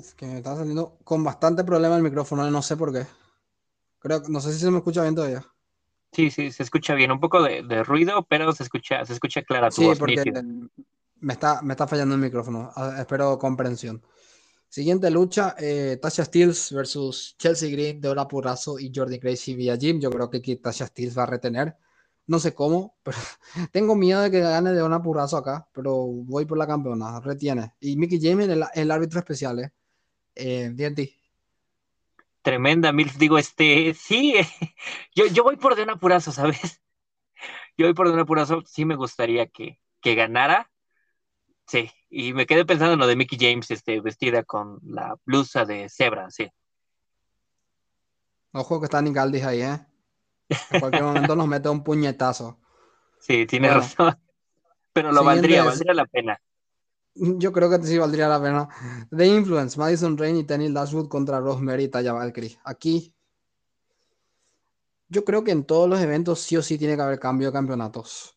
Speaker 1: Uf, que me está saliendo con bastante problema el micrófono, no sé por qué. Creo, no sé si se me escucha bien todavía.
Speaker 2: Sí, sí, se escucha bien. Un poco de, ruido, pero se escucha, se escucha clara tu
Speaker 1: sí, porque me está, me está fallando el micrófono. Espero comprensión. Siguiente lucha, eh, Tasha Steels versus Chelsea Green, Deora Purrazo y Jordi Gracie via Jim. Yo creo que aquí Tasha Steels va a retener. No sé cómo, pero tengo miedo de que gane Deora Purrazo acá, pero voy por la campeona, retiene. Y Mickey James, el, el árbitro especial, ¿eh? Eh
Speaker 2: Tremenda, Milf. Digo, este, sí, yo, yo voy por Deona Purazo, ¿sabes? Yo voy por Deona Purazo, sí me gustaría que, que ganara, Sí, y me quedé pensando en lo de Mickey James, este, vestida con la blusa de cebra, sí.
Speaker 1: Ojo que está Nicaldis ahí, ¿eh? En cualquier momento nos mete un puñetazo.
Speaker 2: Sí, tiene razón. Pero lo valdría, valdría la pena.
Speaker 1: Yo creo que sí valdría la pena. The Influence, Madison Rain y Tenny Dashwood contra Rosemary y Taya Valkyrie. Aquí, yo creo que en todos los eventos sí o sí tiene que haber cambio de campeonatos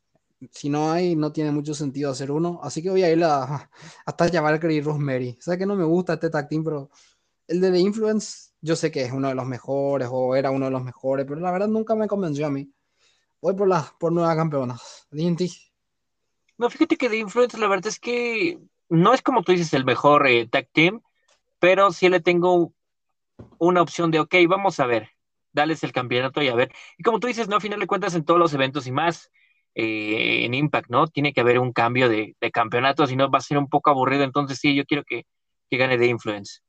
Speaker 1: si no hay, no tiene mucho sentido hacer uno. Así que voy a ir a, hasta llamar y Rosemary. Sé que no me gusta este tag team, pero el de The Influence, yo sé que es uno de los mejores o era uno de los mejores, pero la verdad nunca me convenció a mí. Voy por las por nuevas campeonas. DNT.
Speaker 2: No, fíjate que The Influence, la verdad es que no es como tú dices el mejor eh, tag team, pero sí le tengo una opción de, ok, vamos a ver, dales el campeonato y a ver. Y como tú dices, no, a final de cuentas en todos los eventos y más, eh, en Impact, ¿no? Tiene que haber un cambio de, campeonato, si no va a ser un poco aburrido. Entonces, sí, yo quiero que, gane de Influence.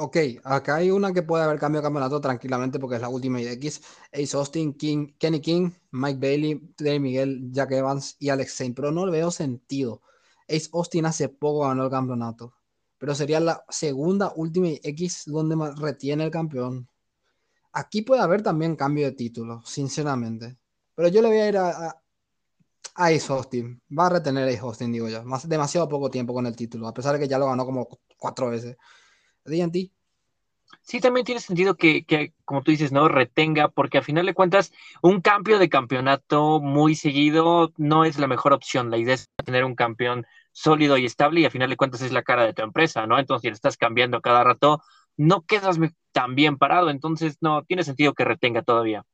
Speaker 1: Ok, acá hay una que puede haber cambio de campeonato tranquilamente porque es la última X. Ace Austin, King, Kenny King, Mike Bailey, Dave Miguel, Jack Evans y Alex Zane, pero no veo sentido. Ace Austin hace poco ganó el campeonato, pero sería la segunda última X donde retiene el campeón. Aquí puede haber también cambio de título, sinceramente. Pero yo le voy a ir a, a, Ace Austin. Va a retener Ace Austin, digo yo. Demasiado poco tiempo con el título, a pesar de que ya lo ganó como cuatro veces.
Speaker 2: Sí, también tiene sentido que, que, como tú dices, no retenga, porque a final de cuentas, un cambio de campeonato muy seguido no es la mejor opción. La idea es tener un campeón sólido y estable, y a final de cuentas es la cara de tu empresa, ¿no? Entonces, si le estás cambiando cada rato, no quedas tan bien parado. Entonces, no tiene sentido que retenga todavía.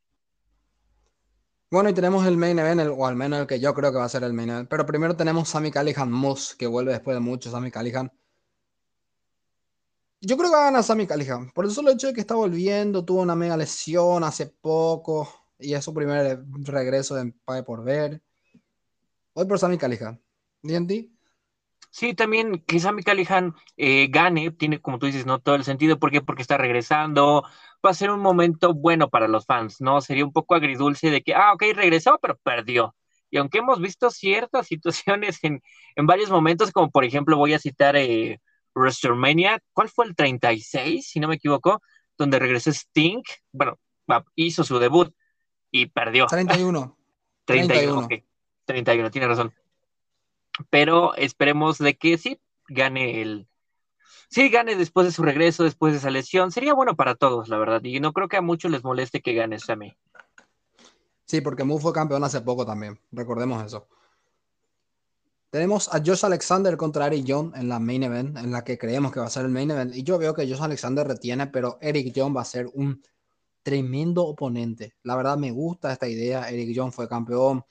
Speaker 1: Bueno, y tenemos el main event, o al menos el que yo creo que va a ser el main event. Pero primero tenemos Sammy Callihan Moss, que vuelve después de mucho, Sammy Callihan. Yo creo que va a ganar Sammy Callihan. Por el solo hecho de que está volviendo, tuvo una mega lesión hace poco. Y es su primer regreso de Pague por Ver. Voy por Sammy Callihan. ¿DNT?
Speaker 2: Sí, también que Sammy Callihan eh, gane, tiene como tú dices, ¿no? Todo el sentido. ¿Por qué? Porque está regresando, va a ser un momento bueno para los fans, ¿no? Sería un poco agridulce de que, ah, ok, regresó, pero perdió. Y aunque hemos visto ciertas situaciones en, varios momentos, como por ejemplo voy a citar eh, WrestleMania, ¿cuál fue el 36, si no me equivoco? Donde regresó Sting, bueno, hizo su debut y perdió.
Speaker 1: 31.
Speaker 2: 31, 31. ok. 31, tiene razón. Pero esperemos de que sí gane el, sí gane después de su regreso, después de esa lesión, sería bueno para todos, la verdad. Y no creo que a muchos les moleste que gane Sammy.
Speaker 1: Sí, porque Mu fue campeón hace poco también, recordemos eso. Tenemos a Josh Alexander contra Eric John en la main event, en la que creemos que va a ser el main event. Y yo veo que Josh Alexander retiene, pero Eric John va a ser un tremendo oponente. La verdad me gusta esta idea. Eric John fue campeón.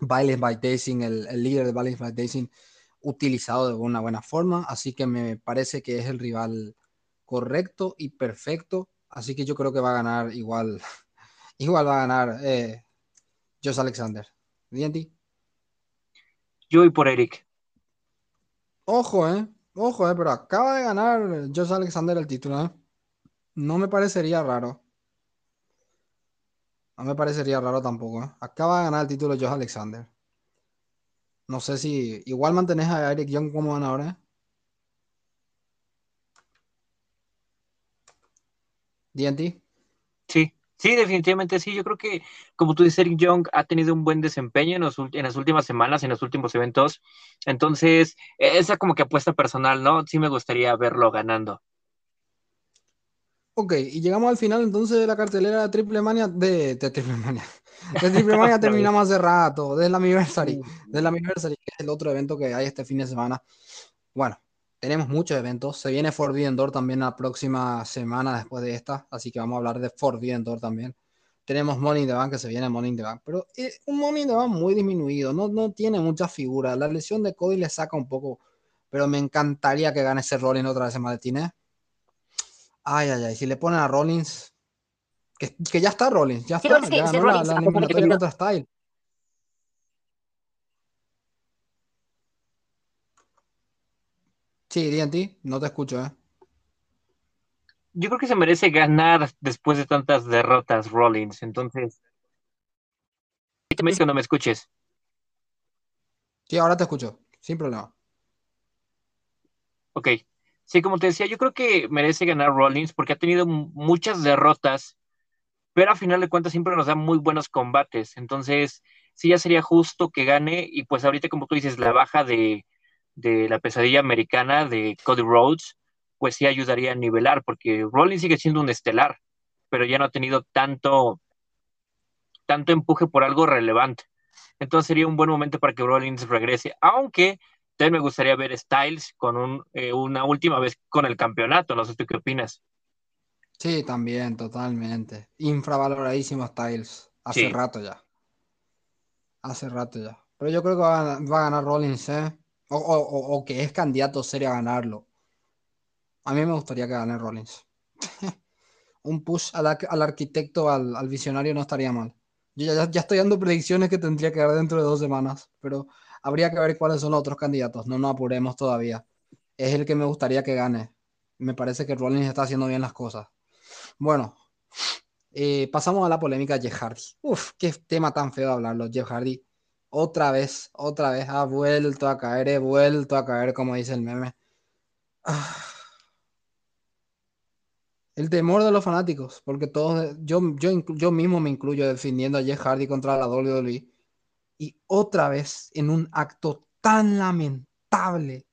Speaker 1: Violence by Dacing, el, líder de Violence by Dacing, utilizado de una buena forma, así que me parece que es el rival correcto y perfecto, así que yo creo que va a ganar igual, igual va a ganar eh, Josh Alexander. ¿DNT?
Speaker 2: Yo voy por Eric.
Speaker 1: Ojo, ¿eh? Ojo, ¿eh? Pero acaba de ganar Josh Alexander el título, ¿eh? No me parecería raro. No me parecería raro tampoco. ¿eh? Acaba de ganar el título Josh Alexander. No sé si igual mantenés a Eric Young como ganador, ¿eh?
Speaker 2: 10 Sí sí, definitivamente sí. Yo creo que, como tú dices, Eric Young ha tenido un buen desempeño en, en las últimas semanas, en los últimos eventos. Entonces, esa como que apuesta personal, ¿no? Sí me gustaría verlo ganando.
Speaker 1: Ok, y llegamos al final entonces de la cartelera de Triple Mania, de, Triple Mania. De Triple Mania terminamos hace rato, de la Anniversary, de la Anniversary, que es el otro evento que hay este fin de semana. Bueno, tenemos muchos eventos. Se viene Forbidden Door también la próxima semana después de esta, así que vamos a hablar de Forbidden Door también. Tenemos Money in the Bank, que se viene Money in the Bank, pero es un Money in the Bank muy disminuido, no, no tiene muchas figuras. La lesión de Cody le saca un poco, pero me encantaría que gane ese Rollins otra vez en Maletines. Ay, ay, ay, si le ponen a Rollins, que, ya está Rollins, ya está, ya ganó la, la contra Style. Sí, DNT, no te escucho, ¿eh?
Speaker 2: Yo creo que se merece ganar después de tantas derrotas Rollins, entonces. Me dice que no me escuches.
Speaker 1: Sí, ahora te escucho, sin problema.
Speaker 2: Ok. Sí, como te decía, yo creo que merece ganar Rollins porque ha tenido muchas derrotas, pero a final de cuentas siempre nos da muy buenos combates. Entonces, sí, ya sería justo que gane. Y pues ahorita, como tú dices, la baja de, de la pesadilla americana de Cody Rhodes, pues sí ayudaría a nivelar, porque Rollins sigue siendo un estelar, pero ya no ha tenido tanto, tanto empuje por algo relevante. Entonces sería un buen momento para que Rollins regrese, aunque también me gustaría ver Styles con un, eh, una última vez con el campeonato, no sé tú qué opinas.
Speaker 1: Sí, también, totalmente. Infravaloradísimo Styles, hace rato ya. Hace rato ya. Pero yo creo que va a, va a ganar Rollins, ¿eh? O, que es candidato serio a ganarlo. A mí me gustaría que gane Rollins. Un push al, arquitecto, al, visionario, no estaría mal. Yo ya, estoy dando predicciones que tendría que dar dentro de dos semanas, pero habría que ver cuáles son los otros candidatos. No nos apuremos todavía. Es el que me gustaría que gane. Me parece que Rollins está haciendo bien las cosas. Bueno, eh, pasamos a la polémica de Jeff Hardy. Uf, qué tema tan feo hablarlo. Jeff Hardy otra vez, otra vez, ha vuelto a caer, he vuelto a caer, como dice el meme. Ah. El temor de los fanáticos, porque todos, yo, yo, yo mismo me incluyo defendiendo a Jeff Hardy contra la WWE. Y otra vez, en un acto tan lamentable,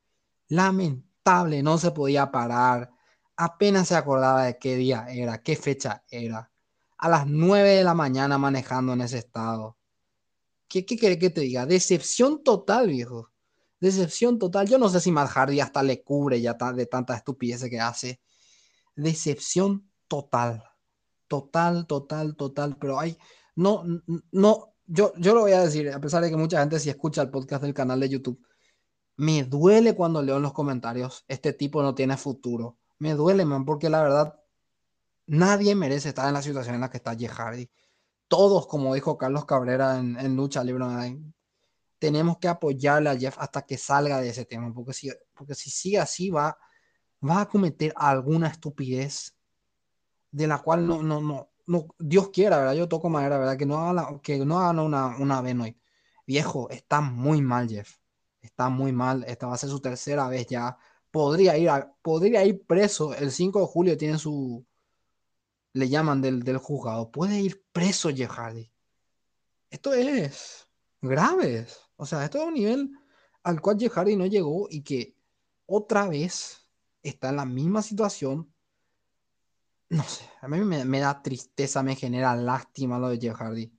Speaker 1: lamentable, no se podía parar. Apenas se acordaba de qué día era, qué fecha era. A las 9 de la mañana manejando en ese estado ¿Qué, qué que te diga? Decepción total, viejo. Decepción total. Yo no sé si Matt Hardy hasta le cubre ya de tanta estupidez que hace. Decepción total. Total, total, total. Pero hay. No, no. Yo, yo lo voy a decir, a pesar de que mucha gente si escucha el podcast del canal de YouTube, me duele cuando leo en los comentarios, este tipo no tiene futuro. Me duele, man, porque la verdad, nadie merece estar en la situación en la que está Jeff Hardy todos, como dijo Carlos Cabrera en, Lucha Libre tenemos que apoyarle a Jeff hasta que salga de ese tema, porque si, porque si sigue así va, va a cometer alguna estupidez de la cual no, no, no, Dios quiera, ¿verdad? Yo toco madera, ¿verdad? Que no haga, que no hagan una, una Benoit. Viejo, está muy mal, Jeff. Está muy mal. Esta va a ser su tercera vez ya. Podría ir, podría ir preso. El 5 de julio tiene su, le llaman del, del juzgado, puede ir preso Jeff Hardy. Esto es grave. O sea, esto es un nivel al cual Jeff Hardy no llegó y que otra vez está en la misma situación. No sé, a mí me, da tristeza, me genera lástima lo de Jeff Hardy.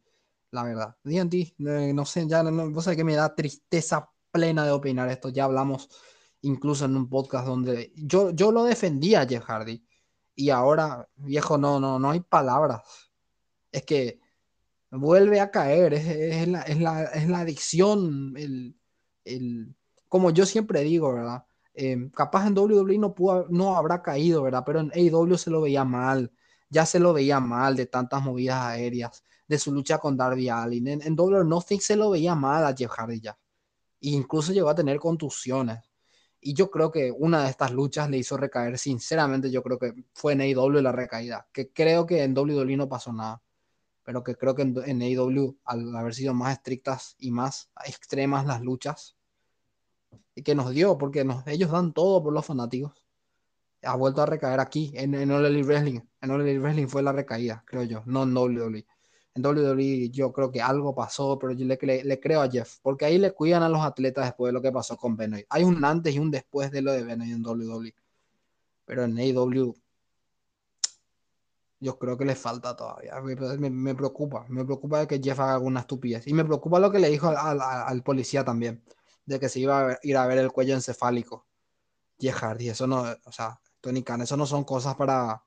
Speaker 1: La verdad. DNT, eh, no sé, ya no, vos sabés que me da tristeza plena de opinar esto. Ya hablamos incluso en un podcast donde yo, yo lo defendía a Jeff Hardy y ahora, viejo, no, no, no hay palabras. Es que vuelve a caer, es, la, es, la, adicción, el, el, como yo siempre digo, ¿verdad? Em, capaz en WWE no, pudo, no habrá caído, ¿verdad? Pero en AEW se lo veía mal, ya se lo veía mal de tantas movidas aéreas, de su lucha con Darby Allin. En, en WWE Nothing se lo veía mal a Jeff Hardy ya. E incluso llegó a tener contusiones. Y yo creo que una de estas luchas le hizo recaer, sinceramente, yo creo que fue en AEW la recaída. Que creo que en WWE no pasó nada. Pero que creo que en, en AEW, al haber sido más estrictas y más extremas las luchas, y que nos dio, porque nos, ellos dan todo por los fanáticos. ha vuelto a recaer aquí, en, en All Elite Wrestling. En All Elite Wrestling fue la recaída, creo yo, no en WWE. En WWE yo creo que algo pasó, pero yo le, creo a Jeff, porque ahí le cuidan a los atletas después de lo que pasó con Benoit. Hay un antes y un después de lo de Benoit en WWE. Pero en AEW yo creo que le falta todavía. Me, preocupa, me preocupa de que Jeff haga alguna estupidez. Y me preocupa lo que le dijo al, policía también, de que se iba a ir a ver el cuello encefálico. Jeff Hardy, eso no, o sea, Tony Khan, eso no son cosas para,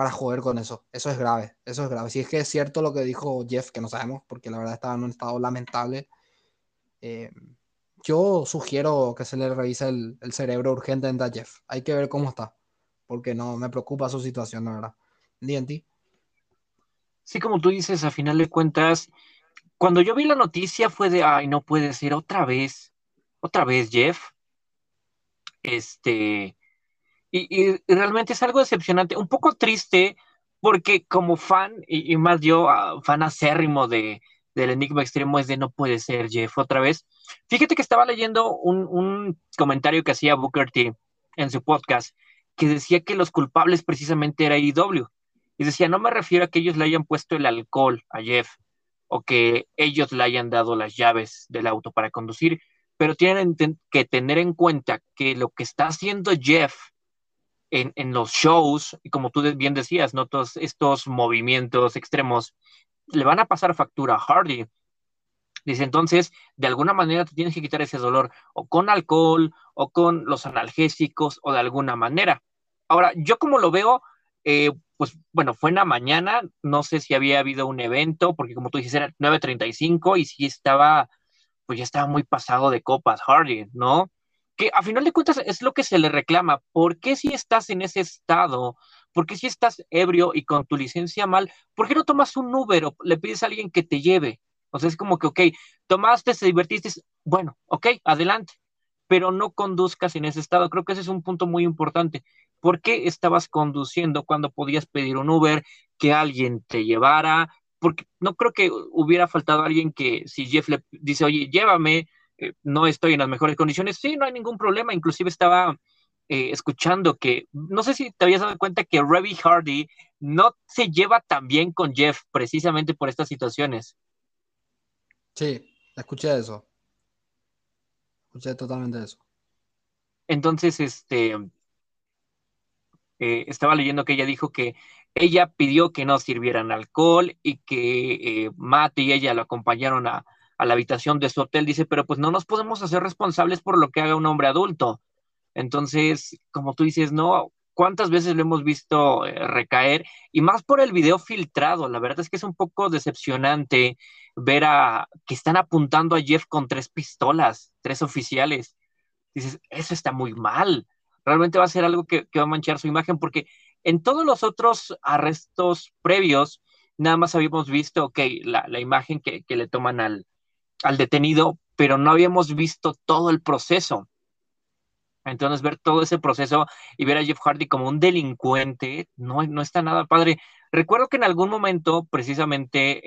Speaker 1: para joder con eso. Eso es grave, eso es grave. Si es que es cierto lo que dijo Jeff, que no sabemos, porque la verdad estaba en un estado lamentable. Eh, yo sugiero que se le revise el, cerebro urgentemente a Jeff. Hay que ver cómo está, porque no me preocupa su situación, la verdad. DNT.
Speaker 2: Sí, como tú dices, a final de cuentas, cuando yo vi la noticia fue de, ay, no puede ser otra vez, otra vez, Jeff. Este, y, realmente es algo decepcionante, un poco triste, porque como fan, y, más yo, ah, fan acérrimo de, del Enigma Extremo, es de no puede ser, Jeff, otra vez. Fíjate que estaba leyendo un, un comentario que hacía Booker T en su podcast, que decía que los culpables precisamente era IW y decía, no me refiero a que ellos le hayan puesto el alcohol a Jeff o que ellos le hayan dado las llaves del auto para conducir, pero tienen que tener en cuenta que lo que está haciendo Jeff en, los shows, y como tú bien decías, ¿no? Todos estos movimientos extremos le van a pasar factura a Hardy. Dice, entonces, de alguna manera te tienes que quitar ese dolor, o con alcohol, o con los analgésicos, o de alguna manera. Ahora, yo como lo veo, eh, pues bueno, fue en la mañana, no sé si había habido un evento, porque como tú dices, era 9.35 y sí estaba, pues ya estaba muy pasado de copas Hardy, ¿no? Que a final de cuentas es lo que se le reclama. ¿Por qué si estás en ese estado? ¿Por qué si estás ebrio y con tu licencia mal? ¿Por qué no tomas un Uber o le pides a alguien que te lleve? O sea, es como que, ok, tomaste, te divertiste, bueno, ok, adelante, pero no conduzcas en ese estado. Creo que ese es un punto muy importante. ¿Por qué estabas conduciendo cuando podías pedir un Uber, que alguien te llevara? Porque no creo que hubiera faltado alguien que si Jeff le dice, oye, llévame, eh, no estoy en las mejores condiciones, sí, no hay ningún problema. Inclusive estaba eh, escuchando que, no sé si te habías dado cuenta que Revy Hardy no se lleva tan bien con Jeff precisamente por estas situaciones.
Speaker 1: Sí, escuché eso. Escuché totalmente eso.
Speaker 2: Entonces, este, eh, estaba leyendo que ella dijo que ella pidió que no sirvieran alcohol y que eh, Matt y ella lo acompañaron a, la habitación de su hotel. Dice, pero pues no nos podemos hacer responsables por lo que haga un hombre adulto. Entonces, como tú dices, no, ¿cuántas veces lo hemos visto eh, recaer? Y más por el video filtrado. La verdad es que es un poco decepcionante ver a que están apuntando a Jeff con tres pistolas, tres oficiales. Dices, eso está muy mal realmente va a ser algo que, va a manchar su imagen, porque en todos los otros arrestos previos, nada más habíamos visto, ok, la, imagen que, le toman al, al detenido, pero no habíamos visto todo el proceso. Entonces, ver todo ese proceso y ver a Jeff Hardy como un delincuente, no, no está nada padre. Recuerdo que en algún momento, precisamente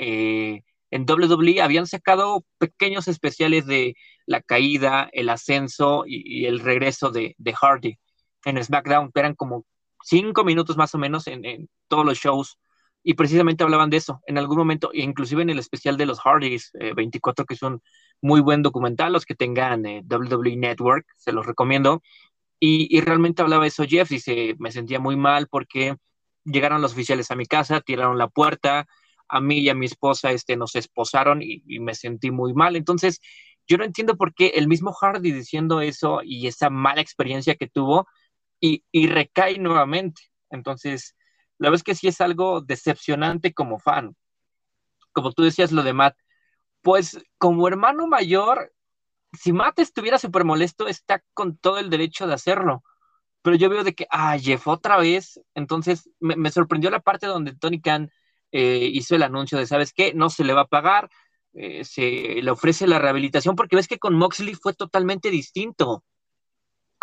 Speaker 2: eh, en WWE, habían sacado pequeños especiales de la caída, el ascenso y, el regreso de, Hardy en SmackDown, eran como cinco minutos más o menos en, todos los shows, y precisamente hablaban de eso en algún momento, inclusive en el especial de los Hardys 24, eh, que es un muy buen documental, los que tengan eh, WWE Network, se los recomiendo, y, realmente hablaba eso Jeff, dice, me sentía muy mal porque llegaron los oficiales a mi casa, tiraron la puerta, a mí y a mi esposa este, nos esposaron y, y me sentí muy mal, entonces yo no entiendo por qué el mismo Hardy diciendo eso y esa mala experiencia que tuvo, y, recae nuevamente. Entonces, la verdad es que sí es algo decepcionante como fan. Como tú decías lo de Matt, pues como hermano mayor, si Matt estuviera súper molesto, está con todo el derecho de hacerlo. Pero yo veo de que, ah, Jeff, otra vez. Entonces, me, sorprendió la parte donde Tony Khan eh, hizo el anuncio de, ¿sabes qué? No se le va a pagar, eh, se le ofrece la rehabilitación, porque ves que con Moxley fue totalmente distinto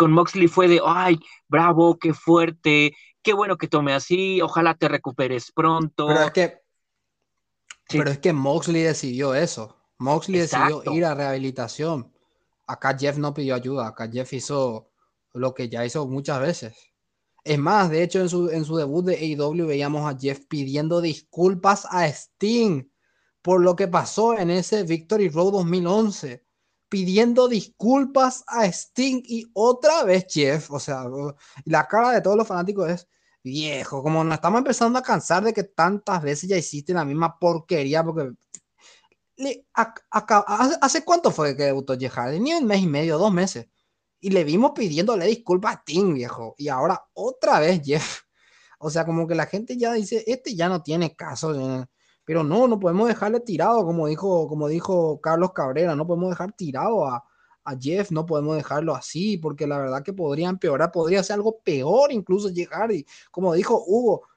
Speaker 2: con Moxley fue de, ay, bravo, qué fuerte, qué bueno que tome así, ojalá te recuperes pronto.
Speaker 1: Pero es que, pero es que Moxley decidió eso. Moxley decidió ir a rehabilitación. Acá Jeff no pidió ayuda, acá Jeff hizo lo que ya hizo muchas veces. Es más, de hecho, en su, en su debut de AEW veíamos a Jeff pidiendo disculpas a Sting por lo que pasó en ese Victory Road 2011, pidiendo disculpas a Sting y otra vez Jeff, o sea, la cara de todos los fanáticos es viejo, como nos estamos empezando a cansar de que tantas veces ya hiciste la misma porquería, porque ¿hace cuánto fue que debutó Jeff Hardy? Ni un mes y medio, dos meses. Y le vimos pidiéndole disculpas a Sting, viejo. Y ahora otra vez Jeff. O sea, como que la gente ya dice, este ya no tiene caso. Pero no, no podemos dejarle tirado, como dijo, como dijo Carlos Cabrera, no podemos dejar tirado a, Jeff, no podemos dejarlo así, porque la verdad que podría empeorar, podría ser algo peor incluso llegar. Y como dijo Hugo,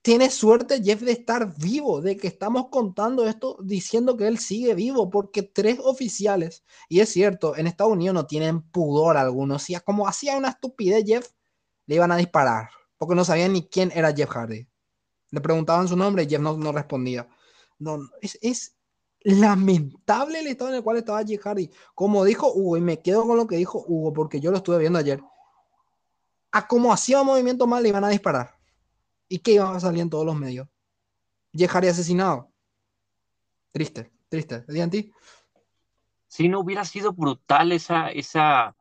Speaker 1: tiene suerte Jeff de estar vivo, de que estamos contando esto diciendo que él sigue vivo, porque tres oficiales, y es cierto, en Estados Unidos no tienen pudor alguno, si como hacía una estupidez Jeff, le iban a disparar, porque no sabían ni quién era Jeff Hardy. Le preguntaban su nombre y Jeff no, no respondía. No, es, es, lamentable el estado en el cual estaba Jeff Hardy. Como dijo Hugo, y me quedo con lo que dijo Hugo, porque yo lo estuve viendo ayer. A como hacía movimiento mal, le iban a disparar. ¿Y qué iba a salir en todos los medios? Jeff Hardy asesinado. Triste, triste. ti?
Speaker 2: Si no hubiera sido brutal esa, esa,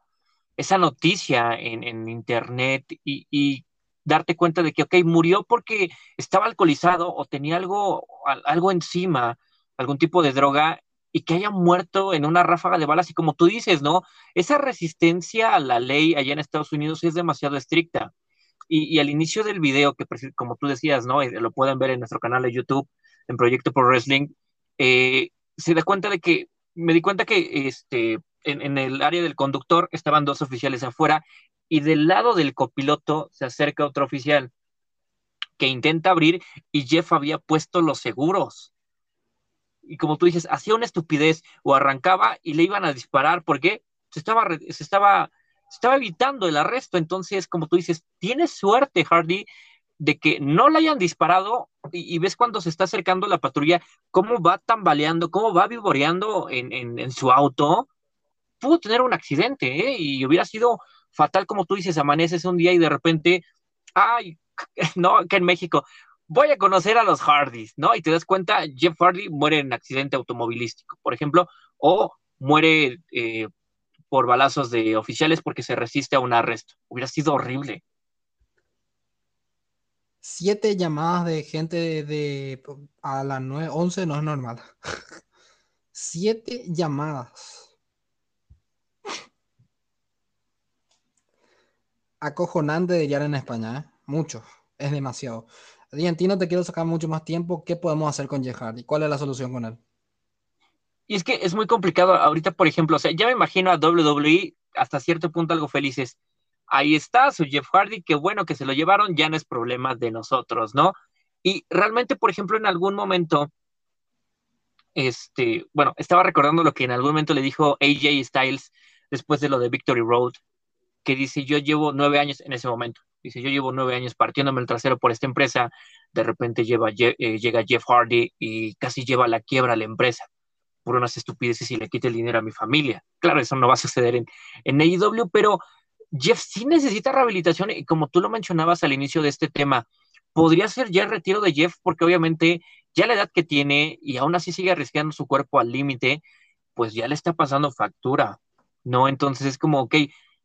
Speaker 2: esa noticia en, en internet y darte cuenta de que, ok, murió porque estaba alcoholizado o tenía algo, algo encima, algún tipo de droga, y que haya muerto en una ráfaga de balas. Y como tú dices, ¿no? Esa resistencia a la ley allá en Estados Unidos es demasiado estricta. Y, al inicio del video, que como tú decías, ¿no? lo pueden ver en nuestro canal de YouTube, en Proyecto Pro Wrestling, eh, se da cuenta de que, me di cuenta que este, en, el área del conductor estaban dos oficiales afuera y del lado del copiloto se acerca otro oficial que intenta abrir y Jeff había puesto los seguros. Y como tú dices, hacía una estupidez o arrancaba y le iban a disparar porque se estaba, se estaba, estaba evitando el arresto. Entonces, como tú dices, tienes suerte, Hardy, de que no le hayan disparado y, ves cuando se está acercando la patrulla, cómo va tambaleando, cómo va vivoreando en, en su auto. Pudo tener un accidente ¿eh? y hubiera sido fatal como tú dices, amaneces un día y de repente, ay, no, que en México, voy a conocer a los Hardys, ¿no? Y te das cuenta, Jeff Hardy muere en accidente automovilístico, por ejemplo, o muere eh, por balazos de oficiales porque se resiste a un arresto. Hubiera sido horrible.
Speaker 1: Siete llamadas de gente de, a las 9, 11 no es normal. Siete llamadas. Acojonante de llegar en España, ¿eh? Mucho, es demasiado. ti no te quiero sacar mucho más tiempo. ¿Qué podemos hacer con Jeff Hardy? ¿Cuál es la solución con él?
Speaker 2: Y es que es muy complicado ahorita, por ejemplo, ya me imagino a WWE hasta cierto punto algo felices. Ahí está su Jeff Hardy, qué bueno que se lo llevaron, ya no es problema de nosotros, ¿no? Y realmente, por ejemplo, en algún momento, este, bueno, estaba recordando lo que en algún momento le dijo AJ Styles después de lo de Victory Road, que dice, yo llevo nueve años en ese momento, dice, yo llevo nueve años partiéndome el trasero por esta empresa, de repente lleva, eh, llega Jeff Hardy y casi lleva la quiebra a la empresa por unas estupideces y le quita el dinero a mi familia. Claro, eso no va a suceder en, en AEW, pero Jeff sí necesita rehabilitación y como tú lo mencionabas al inicio de este tema, podría ser ya el retiro de Jeff porque obviamente ya la edad que tiene y aún así sigue arriesgando su cuerpo al límite, pues ya le está pasando factura, ¿no? Entonces es como, ok,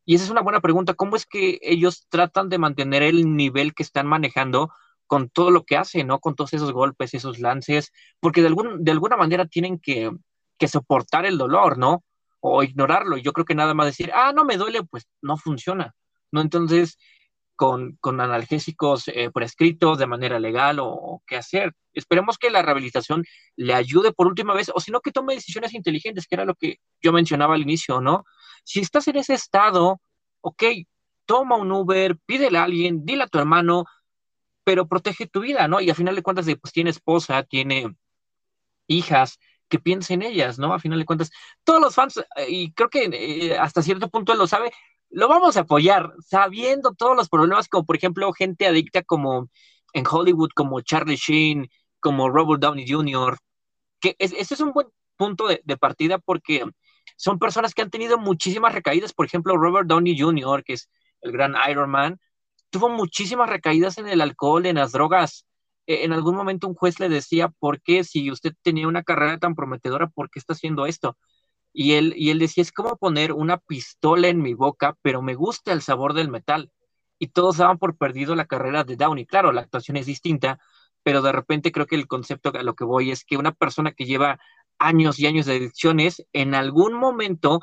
Speaker 2: y esa es una buena pregunta. ¿Cómo es que ellos tratan de mantener el nivel que están manejando con todo lo que hacen, ¿no? Con todos esos golpes, esos lances, porque de, algún, de alguna manera tienen que, soportar el dolor, ¿no? O ignorarlo. Yo creo que nada más decir, ah, no me duele, pues no funciona, ¿no? Entonces, con, analgésicos eh, prescritos de manera legal o, qué hacer. Esperemos que la rehabilitación le ayude por última vez, o si no, que tome decisiones inteligentes, que era lo que yo mencionaba al inicio, ¿no? Si estás en ese estado, ok, toma un Uber, pídele a alguien, dile a tu hermano, pero protege tu vida, ¿no? Y al final de cuentas, pues tiene esposa, tiene hijas, que piensen en ellas, ¿no? A final de cuentas, todos los fans, eh, y creo que eh, hasta cierto punto él lo sabe, lo vamos a apoyar, sabiendo todos los problemas, como por ejemplo gente adicta como en Hollywood, como Charlie Sheen, como Robert Downey Jr., que ese es un buen punto de partida porque son personas que han tenido muchísimas recaídas. Por ejemplo, Robert Downey Jr., que es el gran Iron Man, tuvo muchísimas recaídas en el alcohol, en las drogas. E, en algún momento un juez le decía, ¿por qué si usted tenía una carrera tan prometedora, por qué está haciendo esto? Y él, y él decía, es como poner una pistola en mi boca, pero me gusta el sabor del metal. Y todos daban por perdido la carrera de Downey. Claro, la actuación es distinta, pero de repente creo que el concepto a lo que voy es que una persona que lleva años y años de adicciones, en algún momento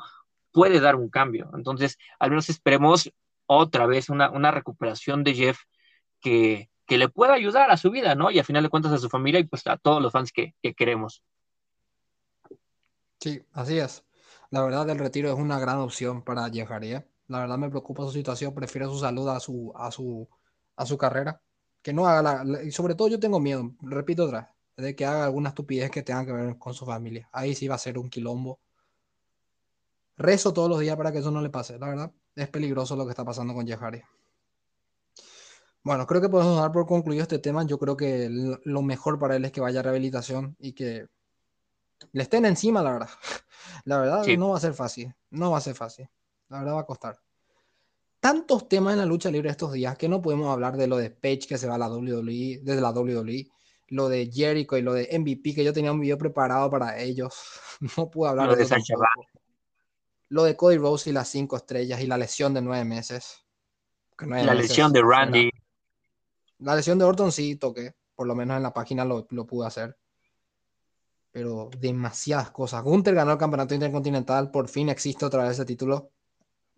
Speaker 2: puede dar un cambio. Entonces, al menos esperemos otra vez una, recuperación de Jeff que, le pueda ayudar a su vida, ¿no? Y a final de cuentas a su familia y pues a todos los fans que, queremos.
Speaker 1: Sí, así es. La verdad, el retiro es una gran opción para Jeff Hardy. ¿eh? La verdad me preocupa su situación, prefiero su salud a su, a su, a su carrera. Que no haga la, y sobre todo yo tengo miedo, repito otra de que haga alguna estupidez que tenga que ver con su familia. Ahí sí va a ser un quilombo. Rezo todos los días para que eso no le pase, la verdad. Es peligroso lo que está pasando con Jeff Bueno, creo que podemos dar por concluido este tema. Yo creo que lo mejor para él es que vaya a rehabilitación y que le estén encima, la verdad. La verdad no va a ser fácil. No va a ser fácil. La verdad va a costar. Tantos temas en la lucha libre estos días que no podemos hablar de lo de Page que se va a la WWE, desde la WWE, lo de Jericho y lo de MVP, que yo tenía un video preparado para ellos. No pude hablar
Speaker 2: lo de, eso
Speaker 1: Lo de Cody Rose y las cinco estrellas y la lesión de nueve meses.
Speaker 2: la lesión de Randy.
Speaker 1: La lesión de Orton sí toqué, por lo menos en la página lo, lo pude hacer. Pero demasiadas cosas. Gunther ganó el campeonato intercontinental, por fin existe otra vez ese título.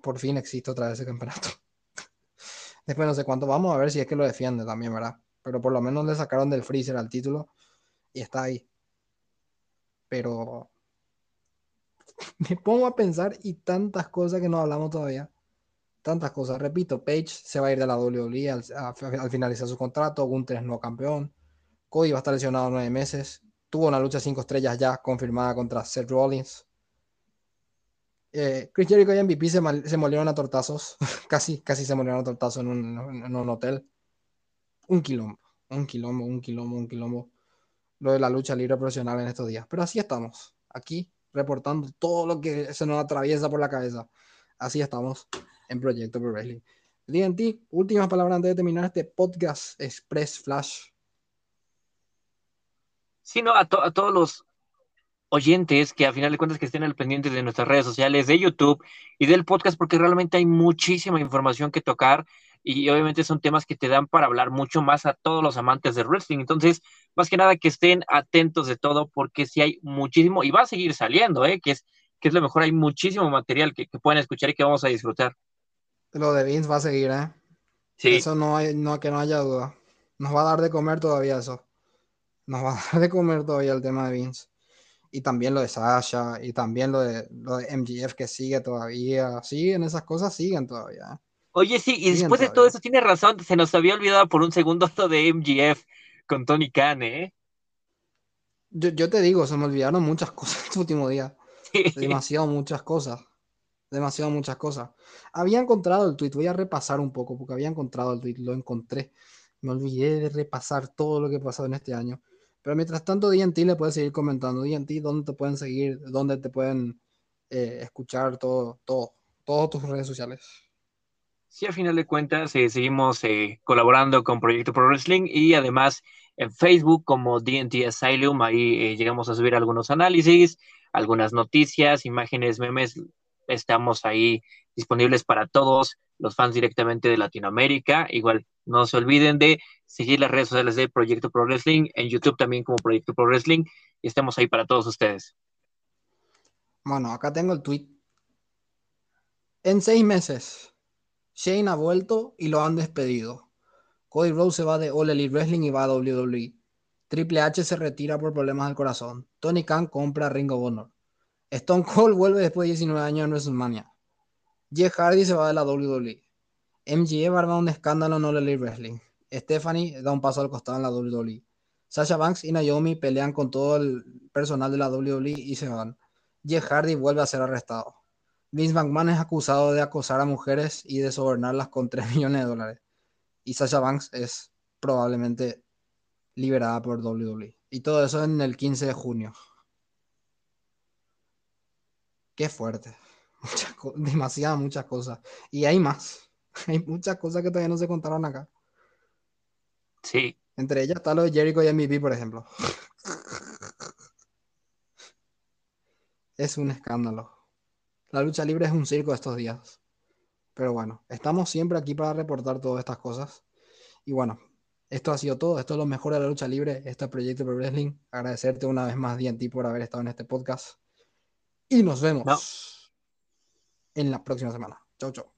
Speaker 1: Por fin existe otra vez ese campeonato. Después no sé cuánto. Vamos a ver si es que lo defiende también, ¿verdad? Pero por lo menos le sacaron del freezer al título y está ahí. Pero me pongo a pensar y tantas cosas que no hablamos todavía. Tantas cosas. Repito, Page se va a ir de la WWE al, finalizar su contrato. Gunther es nuevo campeón. Cody va a estar lesionado nueve meses. Tuvo una lucha cinco estrellas ya confirmada contra Seth Rollins. Eh, Chris Jericho y MVP se, se molieron a tortazos. casi, casi se molieron a tortazos en un hotel un quilombo, un quilombo, un quilombo, un quilombo. Lo de la lucha libre profesional en estos días. Pero así estamos, aquí, reportando todo lo que se nos atraviesa por la cabeza. Así estamos en Proyecto Pro Wrestling. DNT, últimas palabras antes de terminar este podcast Express Flash.
Speaker 2: Sí, no, a, a todos los oyentes que a final de cuentas que estén al pendiente de nuestras redes sociales, de YouTube y del podcast, porque realmente hay muchísima información que tocar y obviamente son temas que te dan para hablar mucho más a todos los amantes de wrestling. Entonces, más que nada que estén atentos de todo porque si hay muchísimo y va a seguir saliendo, ¿eh? que, es, que es lo mejor, hay muchísimo material que, pueden escuchar y que vamos a disfrutar.
Speaker 1: Lo de Vince va a seguir, ¿eh? Sí. Eso no hay, no, que no haya duda. Nos va a dar de comer todavía eso. Nos va a dar de comer todavía el tema de Vince. Y también lo de Sasha, y también lo de, lo de MGF que sigue todavía. Siguen esas cosas, siguen todavía. ¿eh?
Speaker 2: Oye, sí, y después de todo eso, tiene razón, se nos había olvidado por un segundo esto de MGF con Tony Khan, ¿eh?
Speaker 1: Yo, te digo, se me olvidaron muchas cosas este último día. Demasiado muchas cosas. Demasiado muchas cosas. Había encontrado el tweet, voy a repasar un poco, porque había encontrado el tweet, lo encontré. Me olvidé de repasar todo lo que pasó en este año. Pero mientras tanto, DNT le puedes seguir comentando. DNT, ¿dónde te pueden seguir? ¿Dónde te pueden eh, escuchar todo, todo, todas tus redes sociales?
Speaker 2: Sí, a final de cuentas eh, seguimos eh, colaborando con Proyecto Pro Wrestling y además en Facebook como DNT Asylum, ahí eh, llegamos a subir algunos análisis, algunas noticias, imágenes, memes, estamos ahí disponibles para todos los fans directamente de Latinoamérica. Igual no se olviden de seguir las redes sociales de Proyecto Pro Wrestling, en YouTube también como Proyecto Pro Wrestling, y estamos ahí para todos ustedes.
Speaker 1: Bueno, acá tengo el tweet. En seis meses, Shane ha vuelto y lo han despedido. Cody Rhodes se va de All Elite Wrestling y va a WWE. Triple H se retira por problemas del corazón. Tony Khan compra Ring of Honor. Stone Cold vuelve después de 19 años en WrestleMania. Jeff Hardy se va de la WWE. MJF arma un escándalo en All Elite Wrestling. Stephanie da un paso al costado en la WWE. Sasha Banks y Naomi pelean con todo el personal de la WWE y se van. Jeff Hardy vuelve a ser arrestado. Vince McMahon es acusado de acosar a mujeres y de sobornarlas con 3 millones de dólares. Y Sasha Banks es probablemente liberada por WWE. Y todo eso en el 15 de junio. Qué fuerte. demasiadas, muchas cosas. Y hay más. Hay muchas cosas que todavía no se contaron acá.
Speaker 2: Sí.
Speaker 1: Entre ellas está lo de Jericho y MVP, por ejemplo. Es un escándalo. La lucha libre es un circo estos días. Pero bueno, estamos siempre aquí para reportar todas estas cosas. Y bueno, esto ha sido todo. Esto es lo mejor de la lucha libre. Este Proyecto Pro Wrestling. Agradecerte una vez más, DNT, por haber estado en este podcast. Y nos vemos
Speaker 2: No.
Speaker 1: en la próxima semana. Chau, chau.